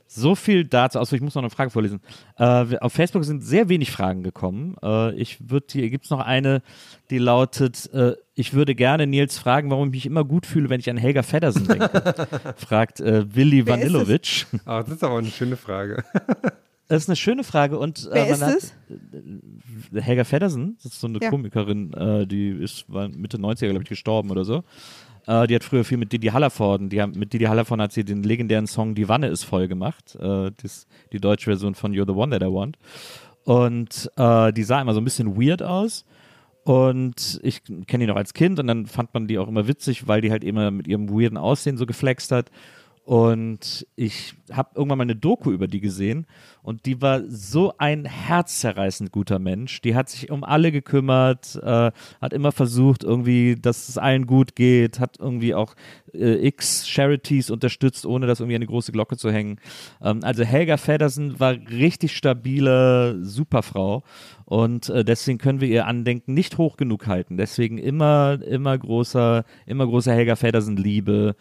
So viel dazu. Also ich muss noch eine Frage vorlesen. Äh, auf Facebook sind sehr wenig Fragen gekommen. Äh, ich würde hier gibt es noch eine, die lautet: äh, Ich würde gerne Nils fragen, warum ich mich immer gut fühle, wenn ich an Helga Feddersen denke. *laughs* Fragt äh, Willi Wer ist Vanilovic. Ah, das ist aber eine schöne Frage. *laughs* Das ist eine schöne Frage und Wer äh, ist hat, es? Helga Feddersen, das ist so eine Ja. Komikerin, äh, die ist war Mitte 90er, glaube ich, gestorben oder so. Äh, die hat früher viel mit Didi Hallervorden, die haben, mit Didi Hallervorden hat sie den legendären Song Die Wanne ist voll gemacht, äh, das, die deutsche Version von You're the One That I Want. Und äh, die sah immer so ein bisschen weird aus. Und ich kenne die noch als Kind und dann fand man die auch immer witzig, weil die halt immer mit ihrem weirden Aussehen so geflext hat. Und ich habe irgendwann mal eine Doku über die gesehen und die war so ein herzzerreißend guter Mensch. Die hat sich um alle gekümmert, äh, hat immer versucht, irgendwie, dass es allen gut geht, hat irgendwie auch äh, x Charities unterstützt, ohne das irgendwie die große Glocke zu hängen. Ähm, also Helga Feddersen war richtig stabile Superfrau und äh, deswegen können wir ihr Andenken nicht hoch genug halten. Deswegen immer, immer großer, immer großer Helga Feddersen Liebe.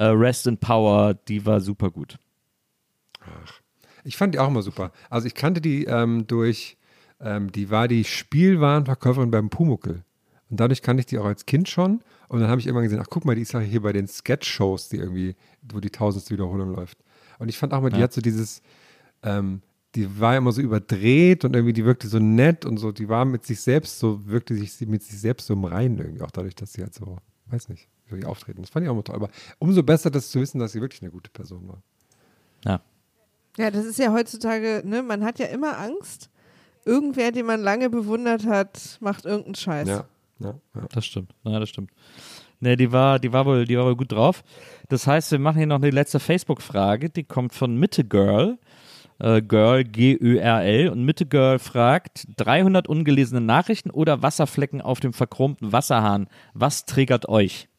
Äh, Rest in Power, die war super gut. Ich fand die auch immer super. Also ich kannte die ähm, durch, ähm, die war die Spielwarenverkäuferin beim Pumuckel. Und dadurch kannte ich die auch als Kind schon. Und dann habe ich immer gesehen, ach guck mal, die ist ja hier bei den Sketch-Shows, die irgendwie, wo die tausendste Wiederholung läuft. Und ich fand auch mal, die Ja. hat so dieses, ähm, die war immer so überdreht und irgendwie, die wirkte so nett und so, die war mit sich selbst so, wirkte sich mit sich selbst so im Reinen irgendwie, auch dadurch, dass sie halt so, weiß nicht, die auftreten. Das fand ich auch immer toll. Aber umso besser, das zu wissen, dass sie wirklich eine gute Person war. Ja. Ja, das ist ja heutzutage, ne, man hat ja immer Angst. Irgendwer, den man lange bewundert hat, macht irgendeinen Scheiß. Ja, ja, ja. Das stimmt. Ja, das stimmt. Ne, die war, die war wohl, die war wohl gut drauf. Das heißt, wir machen hier noch eine letzte Facebook-Frage. Die kommt von Mitte Girl. Äh, Girl, G-Ö-R-L. Und Mitte Girl fragt: 300 ungelesene Nachrichten oder Wasserflecken auf dem verchromten Wasserhahn. Was triggert euch?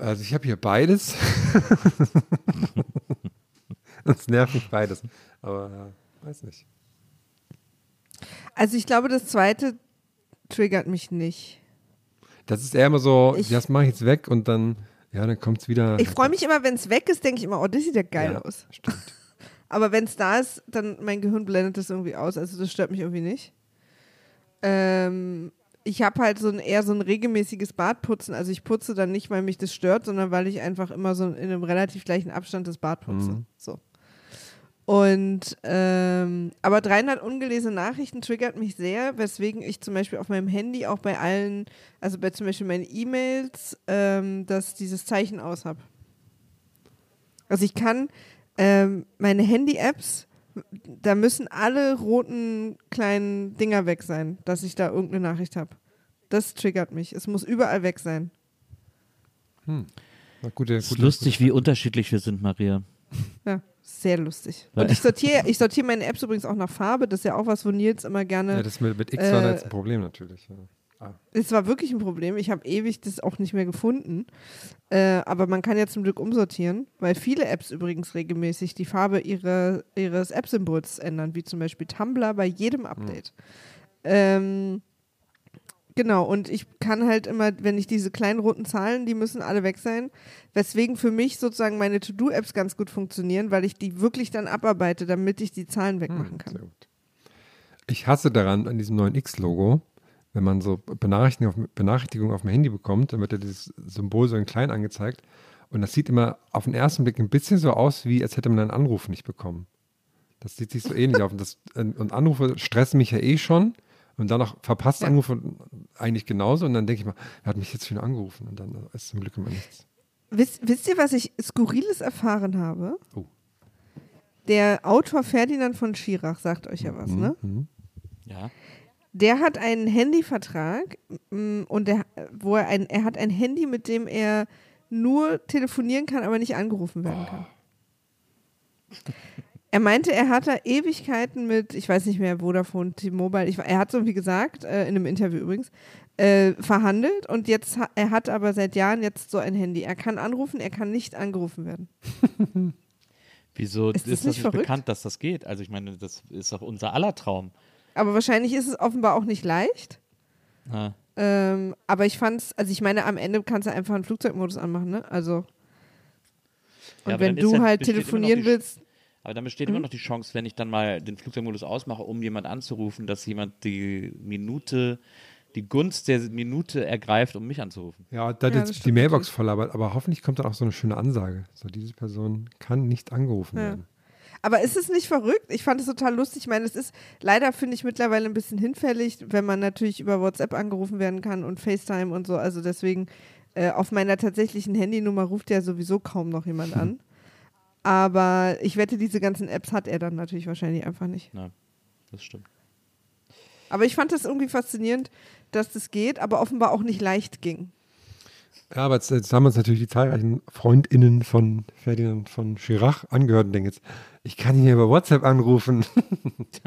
Also ich habe hier beides. *laughs* Das nervt mich beides. Aber ja, weiß nicht. Also ich glaube, das zweite triggert mich nicht. Das ist eher immer so, Ich- das mache ich jetzt weg und dann, ja, dann kommt es wieder. Ich freue mich immer, wenn es weg ist, denke ich immer, oh, das sieht ja geil ja, aus. Stimmt. *laughs* Aber wenn es da ist, dann mein Gehirn blendet das irgendwie aus. Also das stört mich irgendwie nicht. Ähm, ich habe halt so ein eher so ein regelmäßiges Badputzen. Also ich putze dann nicht, weil mich das stört, sondern weil ich einfach immer so in einem relativ gleichen Abstand das Bad putze. Mhm. So. Und ähm, aber 300 ungelesene Nachrichten triggert mich sehr, weswegen ich zum Beispiel auf meinem Handy auch bei allen, also bei zum Beispiel meinen E-Mails, ähm, dass dieses Zeichen aus habe. Also ich kann ähm, meine Handy-Apps, da müssen alle roten kleinen Dinger weg sein, dass ich da irgendeine Nachricht habe. Das triggert mich. Es muss überall weg sein. Na, gute, Es ist gute, lustig, wie unterschiedlich wir sind, Maria. Ja, sehr lustig. Weil- Und ich *laughs* sortiere, ich sortiere meine Apps übrigens auch nach Farbe. Das ist ja auch was, wo Nils immer gerne. Ja, das mit, mit X war da Äh, jetzt ein Problem natürlich. Ja. Ah. Es war wirklich ein Problem. Ich habe ewig das auch nicht mehr gefunden. Äh, aber man kann ja zum Glück umsortieren, weil viele Apps übrigens regelmäßig die Farbe ihre, ihres App-Symbols ändern, wie zum Beispiel Tumblr bei jedem Update. Ähm, genau, und ich kann halt immer, wenn ich diese kleinen roten Zahlen, die müssen alle weg sein, weswegen für mich sozusagen meine To-Do-Apps ganz gut funktionieren, weil ich die wirklich dann abarbeite, damit ich die Zahlen wegmachen kann. Sehr gut. Ich hasse daran an diesem neuen X-Logo, wenn man so Benachrichtigungen auf, Benachrichtigungen auf dem Handy bekommt, dann wird ja dieses Symbol so in klein angezeigt. Und das sieht immer auf den ersten Blick ein bisschen so aus, wie als hätte man einen Anruf nicht bekommen. Das sieht sich so ähnlich auf. Und, das, und Anrufe stressen mich ja eh schon. Und dann noch verpasst Ja. Anrufe eigentlich genauso. Und dann denke ich mal, wer hat mich jetzt wieder angerufen? Und dann ist zum Glück immer nichts. Wisst, wisst ihr, was ich Skurriles erfahren habe? Oh. Der Autor Ferdinand von Schirach sagt euch ja was, ne? Ja. Der hat einen Handyvertrag mm, und der, wo er ein, er hat ein Handy, mit dem er nur telefonieren kann, aber nicht angerufen werden kann. *laughs* Er meinte, er hat da Ewigkeiten mit, ich weiß nicht mehr, Vodafone, T-Mobile, ich, er hat so wie gesagt, äh, in einem Interview übrigens, äh, verhandelt und jetzt, er hat aber seit Jahren jetzt so ein Handy. Er kann anrufen, er kann nicht angerufen werden. *laughs* Wieso Ist ist, das das nicht nicht verrückt? bekannt, dass das geht? Also ich meine, das ist doch unser aller Traum. Aber wahrscheinlich ist es offenbar auch nicht leicht. Ah. Ähm, aber ich fand's, also ich meine, am Ende kannst du einfach einen Flugzeugmodus anmachen, ne? Also. Und Ja, wenn du ja- halt telefonieren willst, Aber dann besteht Mhm. immer noch die Chance, wenn ich dann mal den Flugzeugmodus ausmache, um jemand anzurufen, dass jemand die Minute, die Gunst der Minute ergreift, um mich anzurufen. Ja, da Ja, das jetzt die Mailbox voll, aber, aber hoffentlich kommt dann auch so eine schöne Ansage. So, diese Person kann nicht angerufen Ja. werden. Aber ist es nicht verrückt? Ich fand es total lustig. Ich meine, es ist leider, finde ich, mittlerweile ein bisschen hinfällig, wenn man natürlich über WhatsApp angerufen werden kann und FaceTime und so. Also deswegen, äh, auf meiner tatsächlichen Handynummer ruft ja sowieso kaum noch jemand an. *laughs* Aber ich wette, diese ganzen Apps hat er dann natürlich wahrscheinlich einfach nicht. Ja, das stimmt. Aber ich fand das irgendwie faszinierend, dass das geht, aber offenbar auch nicht leicht ging. Ja, aber jetzt, jetzt haben uns natürlich die zahlreichen FreundInnen von Ferdinand von Chirac angehört und denken jetzt, ich kann ihn hier über WhatsApp anrufen. *laughs* und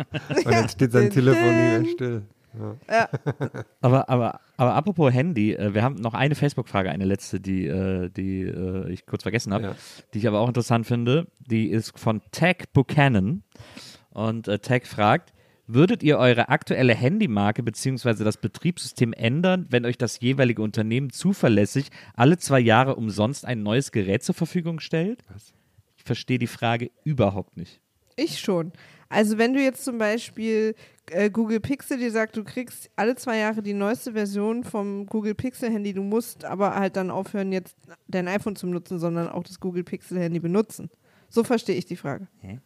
dann steht sein Telefon din. still. *laughs* Aber, aber, aber apropos Handy, äh, wir haben noch eine Facebook-Frage, eine letzte, die, äh, die äh, ich kurz vergessen habe, Ja. die ich aber auch interessant finde. Die ist von Tag Buchanan. Und äh, Tag fragt, würdet ihr eure aktuelle Handymarke bzw. das Betriebssystem ändern, wenn euch das jeweilige Unternehmen zuverlässig alle zwei Jahre umsonst ein neues Gerät zur Verfügung stellt? Was? Ich verstehe die Frage überhaupt nicht. Ich schon. Also wenn du jetzt zum Beispiel äh, Google Pixel dir sagt, du kriegst alle zwei Jahre die neueste Version vom Google Pixel Handy, du musst aber halt dann aufhören, jetzt dein iPhone zu nutzen, sondern auch das Google Pixel Handy benutzen. So verstehe ich die Frage. Hä?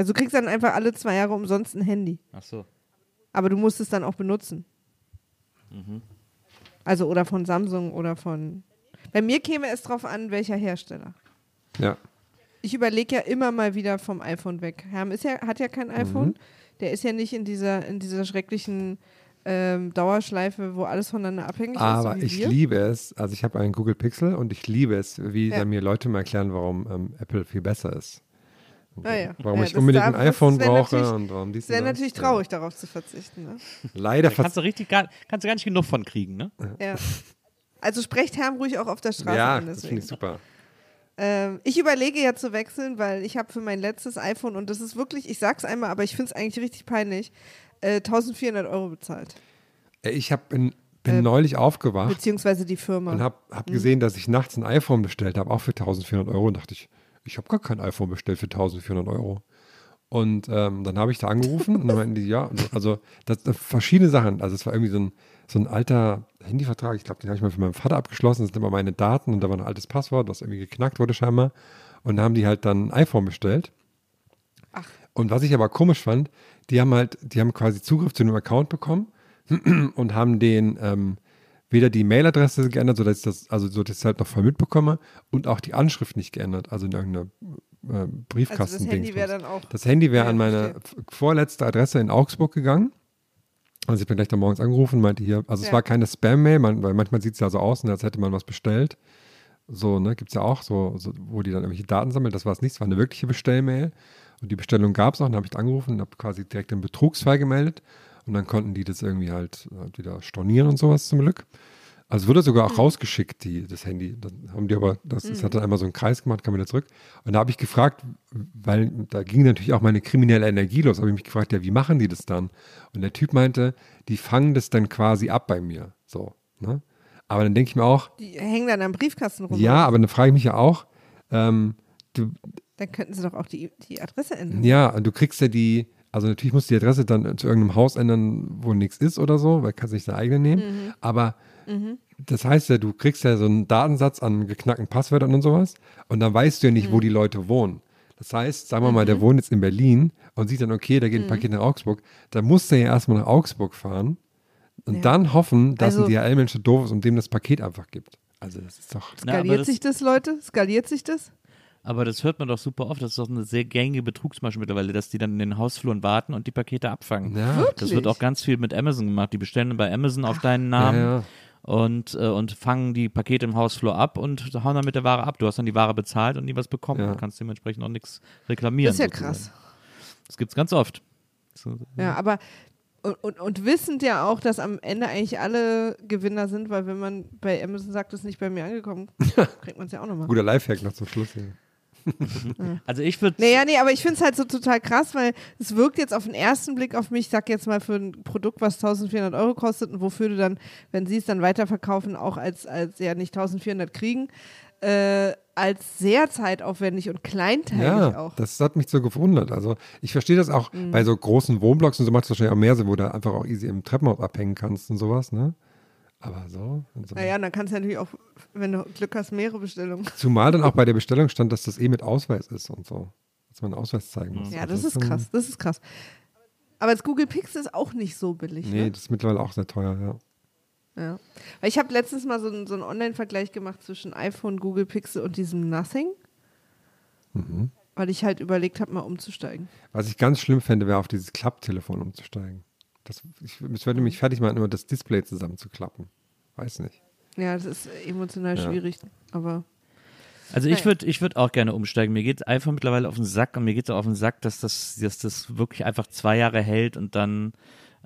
Also du kriegst dann einfach alle zwei Jahre umsonst ein Handy. Ach so. Aber du musst es dann auch benutzen. Also oder von Samsung oder von. Bei mir käme es drauf an, welcher Hersteller. Ja. Ich überlege ja immer mal wieder vom iPhone weg. Herm ist ja, hat ja kein iPhone. Der ist ja nicht in dieser, in dieser schrecklichen ähm, Dauerschleife, wo alles voneinander abhängig Aber ist. so wie ich wir. liebe es, also ich habe einen Google Pixel und ich liebe es, wie Ja. dann mir Leute mal erklären, warum ähm, Apple viel besser ist. Ah ja. Warum Ja, ich unbedingt ein iPhone brauche und warum dies Es wäre natürlich traurig, darauf zu verzichten. Ne? Ja. Leider kannst du richtig gar, kannst du gar nicht genug von kriegen, ne? Ja. Also sprecht Herm ruhig auch auf der Straße Ja, an. das Deswegen. finde ich super. Ähm, ich überlege ja zu wechseln, weil ich habe für mein letztes iPhone, und das ist wirklich, ich sag's einmal, aber ich finde es eigentlich richtig peinlich, äh, 1400 Euro bezahlt. Äh, Ich hab, bin, bin Äh, neulich aufgewacht Beziehungsweise die Firma. und habe hab gesehen, dass ich nachts ein iPhone bestellt habe, auch für 1400 Euro. Und dachte ich, ich habe gar kein iPhone bestellt für 1400 Euro. Und ähm, dann habe ich da angerufen und dann meinten die, ja, also- das, das verschiedene Sachen. Also es war irgendwie so ein, so ein alter Handyvertrag, ich glaube, den habe ich mal für meinen Vater abgeschlossen, das sind immer meine Daten und da war ein altes Passwort, was irgendwie geknackt wurde scheinbar. Und da haben die halt dann ein iPhone bestellt. Und was ich aber komisch fand, die haben halt, die haben quasi Zugriff zu einem Account bekommen und haben den ähm, weder die Mailadresse geändert, sodass ich das, also so dass ich es halt noch voll mitbekomme, und auch die Anschrift nicht geändert, also in irgendeiner äh, also Briefkasten. das Handy wäre dann auch. Das Handy wäre an meine verstehe. f- vorletzte Adresse in Augsburg gegangen. Also ich bin gleich da morgens angerufen und meinte hier, also es Ja. war keine Spam-Mail, man, weil manchmal sieht es ja so aus, ne, als hätte man was bestellt. So, ne, gibt es ja auch, so, so, wo die dann irgendwelche Daten sammeln. Das war es nicht, es war eine wirkliche Bestellmail. Und die Bestellung gab es auch, dann habe ich angerufen und habe quasi direkt den Betrugsfall gemeldet. Und dann konnten die das irgendwie halt, halt wieder stornieren und sowas zum Glück. Also wurde sogar Mhm. auch rausgeschickt, die, das Handy. Dann haben die aber, das, das hat dann einmal so einen Kreis gemacht, kam wieder zurück. Und da habe ich gefragt, weil da ging natürlich auch meine kriminelle Energie los, habe ich mich gefragt, ja, wie machen die das dann? Und der Typ meinte, die fangen das dann quasi ab bei mir. So, ne? Aber dann denke ich mir auch, Die hängen dann am Briefkasten rum. ja, aber dann frage ich mich ja auch, ähm, du, Dann könnten sie doch auch die, die Adresse ändern. ja, du kriegst ja die, also natürlich musst du die Adresse dann zu irgendeinem Haus ändern, wo nichts ist oder so, weil kannst nicht deine eigene nehmen. Aber das heißt ja, du kriegst ja so einen Datensatz an geknackten Passwörtern und sowas und dann weißt du ja nicht, wo die Leute wohnen. Das heißt, sagen wir mal, der wohnt jetzt in Berlin und sieht dann, okay, da geht ein Paket nach Augsburg, dann muss der ja erstmal nach Augsburg fahren und Ja. dann hoffen, dass Also- ein DHL-Mensch so doof ist und dem das Paket einfach gibt. Also das ist doch. Na, Skaliert das- sich das, Leute? Skaliert sich das? Aber das hört man doch super oft. Das ist doch eine sehr gängige Betrugsmasche mittlerweile, dass die dann in den Hausfluren warten und die Pakete abfangen. Ja. Das wird auch ganz viel mit Amazon gemacht. Die bestellen bei Amazon auf deinen Ja, Namen ja. Und, äh, und fangen die Pakete im Hausflur ab und hauen dann mit der Ware ab. Du hast dann die Ware bezahlt und nie was bekommen. Ja. Du kannst dementsprechend auch nichts reklamieren. Das ist ja sozusagen. krass. Das gibt's ganz oft. So, Ja, aber und, und, und wissend ja auch, dass am Ende eigentlich alle Gewinner sind, weil wenn man bei Amazon sagt, das ist nicht bei mir angekommen, *laughs* kriegt man es ja auch nochmal. Guter Lifehack noch zum Schluss hier. *laughs* Also ich würde Naja, nee, aber ich finde es halt so total krass, weil es wirkt jetzt auf den ersten Blick auf mich, sag jetzt mal für ein Produkt, was 1400 Euro kostet und wofür du dann, wenn sie es dann weiterverkaufen, auch als, als ja nicht 1400 kriegen, äh, als sehr zeitaufwendig und kleinteilig Ja, auch. das hat mich so gewundert. Also ich verstehe das auch Mhm. bei so großen Wohnblocks und so macht es wahrscheinlich auch mehr Sinn, wo du einfach auch easy im Treppenhaus abhängen kannst und sowas, ne? Aber so. So. Naja, dann kannst du natürlich auch, wenn du Glück hast, mehrere Bestellungen. Zumal dann auch bei der Bestellung stand, dass das eh mit Ausweis ist und so. Dass man einen Ausweis zeigen muss. Ja, Also das ist schon- krass, das ist krass. Aber das Google Pixel ist auch nicht so billig. Nee, Ne? das ist mittlerweile auch sehr teuer, ja. Ja. Weil ich habe letztens mal so, einen- so einen Online-Vergleich gemacht zwischen iPhone, Google Pixel und diesem Nothing. Mhm. Weil ich halt überlegt habe, mal umzusteigen. Was ich ganz schlimm fände, wäre auf dieses Klapptelefon umzusteigen. Das, ich, es würde mich fertig machen, immer das Display zusammenzuklappen. Weiß nicht. Ja, das ist emotional Ja. schwierig, aber Also ich würde ich würd auch gerne umsteigen. Mir geht einfach mittlerweile auf den Sack und mir geht es auch auf den Sack, dass das, dass das wirklich einfach zwei Jahre hält und dann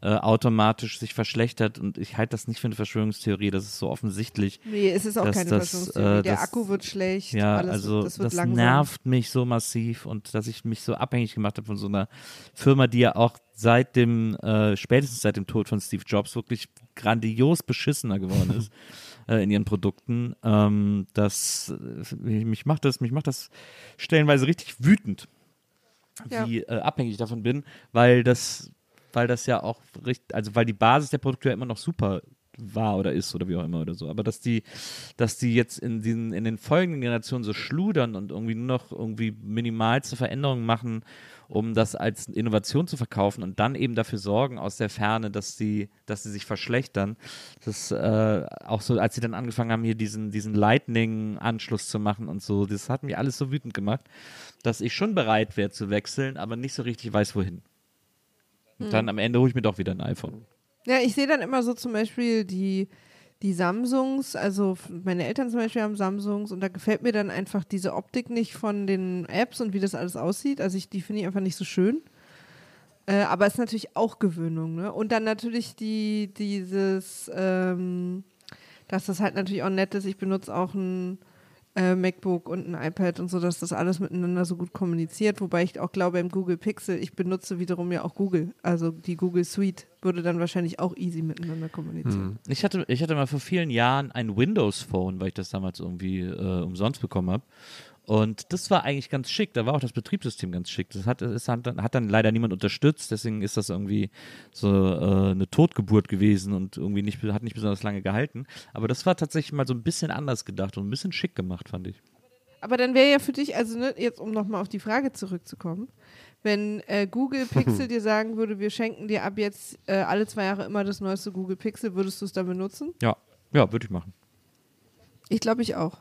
äh, automatisch sich verschlechtert. Und ich halte das nicht für eine Verschwörungstheorie. Das ist so offensichtlich. nee, es ist auch keine das, Verschwörungstheorie. äh, Der das- Akku wird schlecht, Ja, alles also das das nervt mich so massiv und dass ich mich so abhängig gemacht habe von so einer Firma, die ja auch seit dem, äh, spätestens seit dem Tod von Steve Jobs wirklich grandios beschissener geworden ist *laughs* äh, in ihren Produkten. Ähm, das, mich macht das, mich macht das stellenweise richtig wütend, Ja. wie äh, abhängig ich davon bin, weil das, weil das ja auch richtig, also weil die Basis der Produkte ja immer noch super war oder ist oder wie auch immer oder so. Aber dass die, dass die jetzt in den, in den folgenden Generationen so schludern und irgendwie nur noch irgendwie minimalste Veränderungen machen, um das als Innovation zu verkaufen und dann eben dafür sorgen aus der Ferne, dass sie, dass sie sich verschlechtern. Das äh, auch so, als sie dann angefangen haben, hier diesen, diesen Lightning-Anschluss zu machen und so, das hat mich alles so wütend gemacht, dass ich schon bereit wäre zu wechseln, aber nicht so richtig weiß, wohin. Und dann am Ende hole ich mir doch wieder ein iPhone. Ja, ich sehe dann immer so zum Beispiel die, die Samsungs, also meine Eltern zum Beispiel haben Samsungs und da gefällt mir dann einfach diese Optik nicht von den Apps und wie das alles aussieht. Also ich, die finde ich einfach nicht so schön. Äh, aber es ist natürlich auch Gewöhnung, ne? Und dann natürlich die, dieses, ähm, dass das halt natürlich auch nett ist. Ich benutze auch ein äh, MacBook und ein iPad und so, dass das alles miteinander so gut kommuniziert. Wobei ich auch glaube, im Google Pixel, ich benutze wiederum ja auch Google. Also die Google Suite würde dann wahrscheinlich auch easy miteinander kommunizieren. Ich hatte, ich hatte mal vor vielen Jahren ein Windows-Phone, weil ich das damals irgendwie äh, umsonst bekommen habe. Und das war eigentlich ganz schick. Da war auch das Betriebssystem ganz schick. Das hat, es hat, dann, hat dann leider niemand unterstützt. Deswegen ist das irgendwie so äh, eine Totgeburt gewesen und irgendwie nicht, hat nicht besonders lange gehalten. Aber das war tatsächlich mal so ein bisschen anders gedacht und ein bisschen schick gemacht, fand ich. Aber dann wäre ja für dich, also ne, jetzt um nochmal auf die Frage zurückzukommen, wenn äh, Google Pixel *laughs* dir sagen würde, wir schenken dir ab jetzt äh, alle zwei Jahre immer das neueste Google Pixel, würdest du es dann benutzen? Ja, ja, würde ich machen. Ich glaube, ich auch.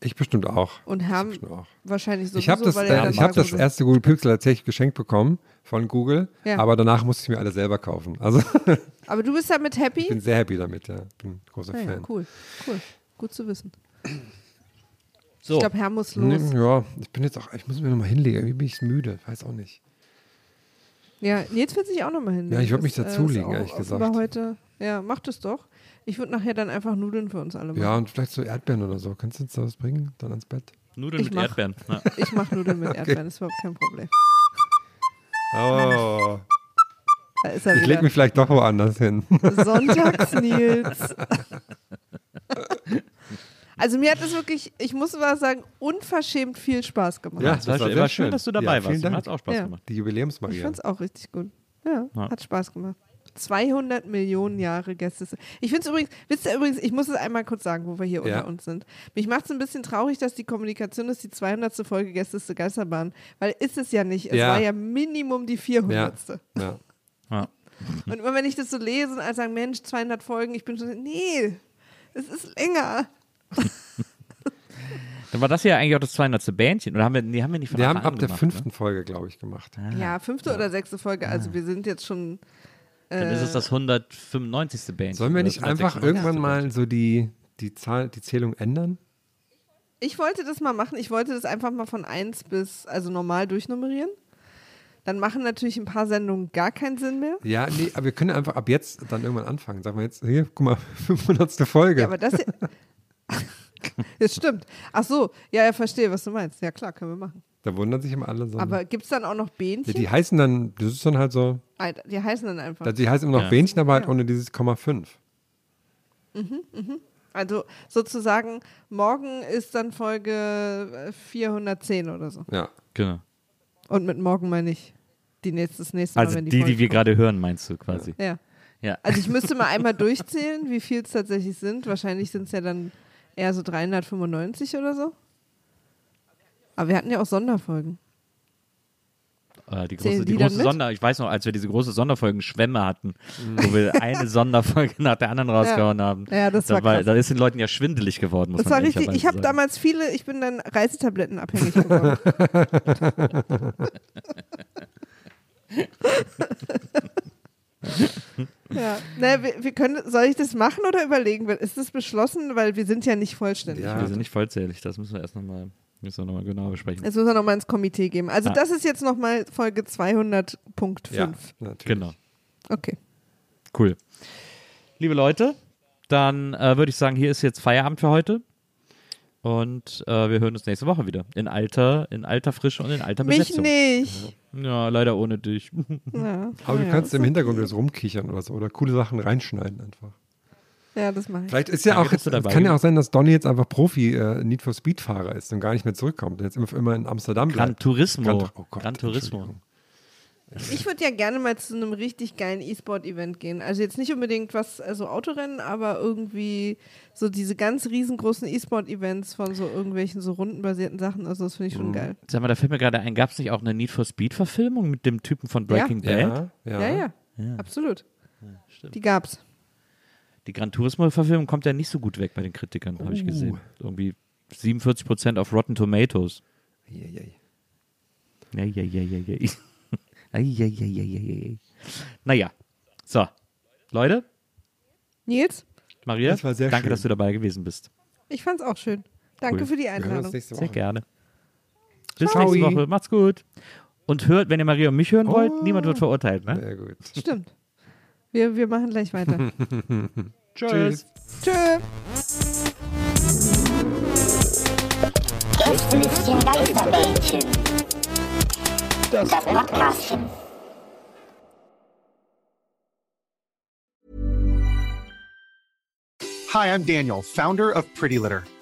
Ich bestimmt auch. Und Herm Bestimmt auch. wahrscheinlich sowieso, Ich habe das, weil äh, ich hab das würde- erste Google Pixel tatsächlich geschenkt bekommen von Google, Ja. aber danach musste ich mir alle selber kaufen. Also *laughs* Aber du bist damit happy? ich bin sehr happy damit, ja. Bin großer Ja, ja, Fan. cool, cool. Gut zu wissen. So, Ich glaube, Herr muss los. Nee, ja, ich bin jetzt auch, ich muss mir nochmal hinlegen. Irgendwie bin ich müde, weiß auch nicht. Ja, Nils wird sich auch nochmal hin. Ja, ich würd mich Das, dazulegen, ehrlich gesagt. offenbar heute. Ja, mach das doch. Ich würde nachher dann einfach Nudeln für uns alle machen. Ja, und vielleicht so Erdbeeren oder so. Kannst du uns da was bringen? Dann ans Bett? Nudeln ich mit mach- Erdbeeren. Ja. *laughs* Ich mache Nudeln mit Erdbeeren, ist überhaupt kein Problem. Oh. Da ist er Ich leg wieder. mich vielleicht doch woanders hin. *laughs* Sonntags Nils. Also mir hat es wirklich, ich muss aber sagen, unverschämt viel Spaß gemacht. Ja, Es war, das war war, sehr schön, schön. dass du dabei Ja, vielen warst. Mir Dank. hat auch Spaß Ja. gemacht. Die Ich Jubiläumsmaria. fand es auch richtig gut. Ja, Ja. hat Spaß gemacht. 200 Millionen Jahre Gäste. Ich finde es übrigens, wisst ihr übrigens, ich muss es einmal kurz sagen, wo wir hier Ja. unter uns sind. Mich macht es ein bisschen traurig, dass die Kommunikation ist die 200. Folge Gästeste Geisterbahn, weil ist es ja nicht. Es Ja. war ja Minimum die 400. Ja. *laughs* Ja. Und immer wenn ich das so lese und alle sagen, Mensch, 200 Folgen, ich bin schon, nee, es ist länger. *laughs* Dann war das ja eigentlich auch das 200. Bändchen. Oder haben wir, nee, haben wir nicht von Wir haben ab der gemacht, fünften Folge, glaube ich, gemacht. Ne? Ja, fünfte oder sechste Folge, also wir sind jetzt schon. Dann ist es das 195. Bändchen. Sollen wir nicht einfach 196. irgendwann mal so die, die Zahl, die Zählung ändern? Ich wollte das mal machen. Ich wollte das einfach mal von 1 bis, also normal durchnummerieren. Dann machen natürlich ein paar Sendungen gar keinen Sinn mehr. Ja, nee, aber wir können einfach ab jetzt dann irgendwann anfangen. Sagen wir jetzt, hier, guck mal, *laughs* 500. Folge. Ja, aber das. *laughs* das stimmt. Ach so, ja, ja, verstehe, was du meinst. Ja, klar, können wir machen. Da wundern sich immer alle so. Aber gibt es dann auch noch ja, Bähnchen? die heißen dann, das ist dann halt so, die heißen dann einfach. die heißen immer noch Ja. Bähnchen, aber halt Ja. ohne dieses Komma 5. Also sozusagen, morgen ist dann Folge äh, 410 oder so. Ja. Genau. Und mit morgen meine ich die nächste, das nächste Mal, Also wenn die, die, die, wir gerade hören, meinst du quasi. Ja. Ja. Also ich müsste mal *laughs* einmal durchzählen, wie viel es tatsächlich sind. Wahrscheinlich sind es ja dann eher so 395 oder so. Aber wir hatten ja auch Sonderfolgen. Äh, die große, die die große? Sonder, ich weiß noch, als wir diese große Sonderfolgen Schwämme hatten, wo wir eine *laughs* Sonderfolge nach der anderen rausgehauen haben. Ja, das war da, krass. da ist den Leuten ja schwindelig geworden, muss Das man war richtig. Ich habe damals viele, ich bin dann Reisetabletten abhängig geworden. *laughs* ja, ne, wir, wir können, soll ich das machen oder überlegen? Ist das beschlossen? Weil wir sind ja nicht vollständig. Ja. Wir sind nicht vollzählig, das müssen wir erst nochmal noch mal genau besprechen. Das müssen wir nochmal ins Komitee geben. Also Ja. das ist jetzt nochmal Folge 200.5. Ja, natürlich. Genau. Okay. Cool. Liebe Leute, dann äh, würde ich sagen, hier ist jetzt Feierabend für heute. Und äh, wir hören uns nächste Woche wieder. In alter, in alter Frische und in alter Mich Besetzung. nicht. Ja, leider ohne dich. Ja, Aber du ja, kannst im Hintergrund jetzt rumkichern oder so oder coole Sachen reinschneiden einfach. Ja, das mache ich. Vielleicht ist ja Danke, auch, jetzt, es kann ja auch sein, dass Donny jetzt einfach Profi äh, Need for Speed Fahrer ist und gar nicht mehr zurückkommt und jetzt immer, immer in Amsterdam Gran bleibt. Turismo. Gran, oh Gott, Gran Turismo. Ich würde ja gerne mal zu einem richtig geilen E-Sport-Event gehen. Also jetzt nicht unbedingt was, also Autorennen, aber irgendwie so diese ganz riesengroßen E-Sport-Events von so irgendwelchen so rundenbasierten Sachen. Also das finde ich Mhm. schon geil. Sag mal, da fällt mir gerade ein, gab es nicht auch eine Need for Speed-Verfilmung mit dem Typen von Breaking Bad? Ja, ja. Ja, ja, Ja. absolut. stimmt. Die gab's. Die Gran Turismo-Verfilmung kommt ja nicht so gut weg bei den Kritikern, habe ich Uh. gesehen. Irgendwie 47% auf Rotten Tomatoes. Eieiei. Ja, ja, ja, ja, ja. Ei, ei, ei, ei, ei, ei. Naja, so. Leute, Nils, Maria, Das war sehr danke, schön. dass du dabei gewesen bist. ich fand's auch schön. Danke Cool. für die Einladung. Sehr gerne. Bis Ciao. nächste Woche. Macht's gut. Und hört, wenn ihr Maria und mich hören wollt, Oh. niemand wird verurteilt, ne? Sehr gut. Stimmt. Wir, wir machen gleich weiter. *laughs* Tschüss. Tschö. Gästelistchen Geisterbällchen. Das Podcastchen. Hi, I'm Daniel, founder of Pretty Litter.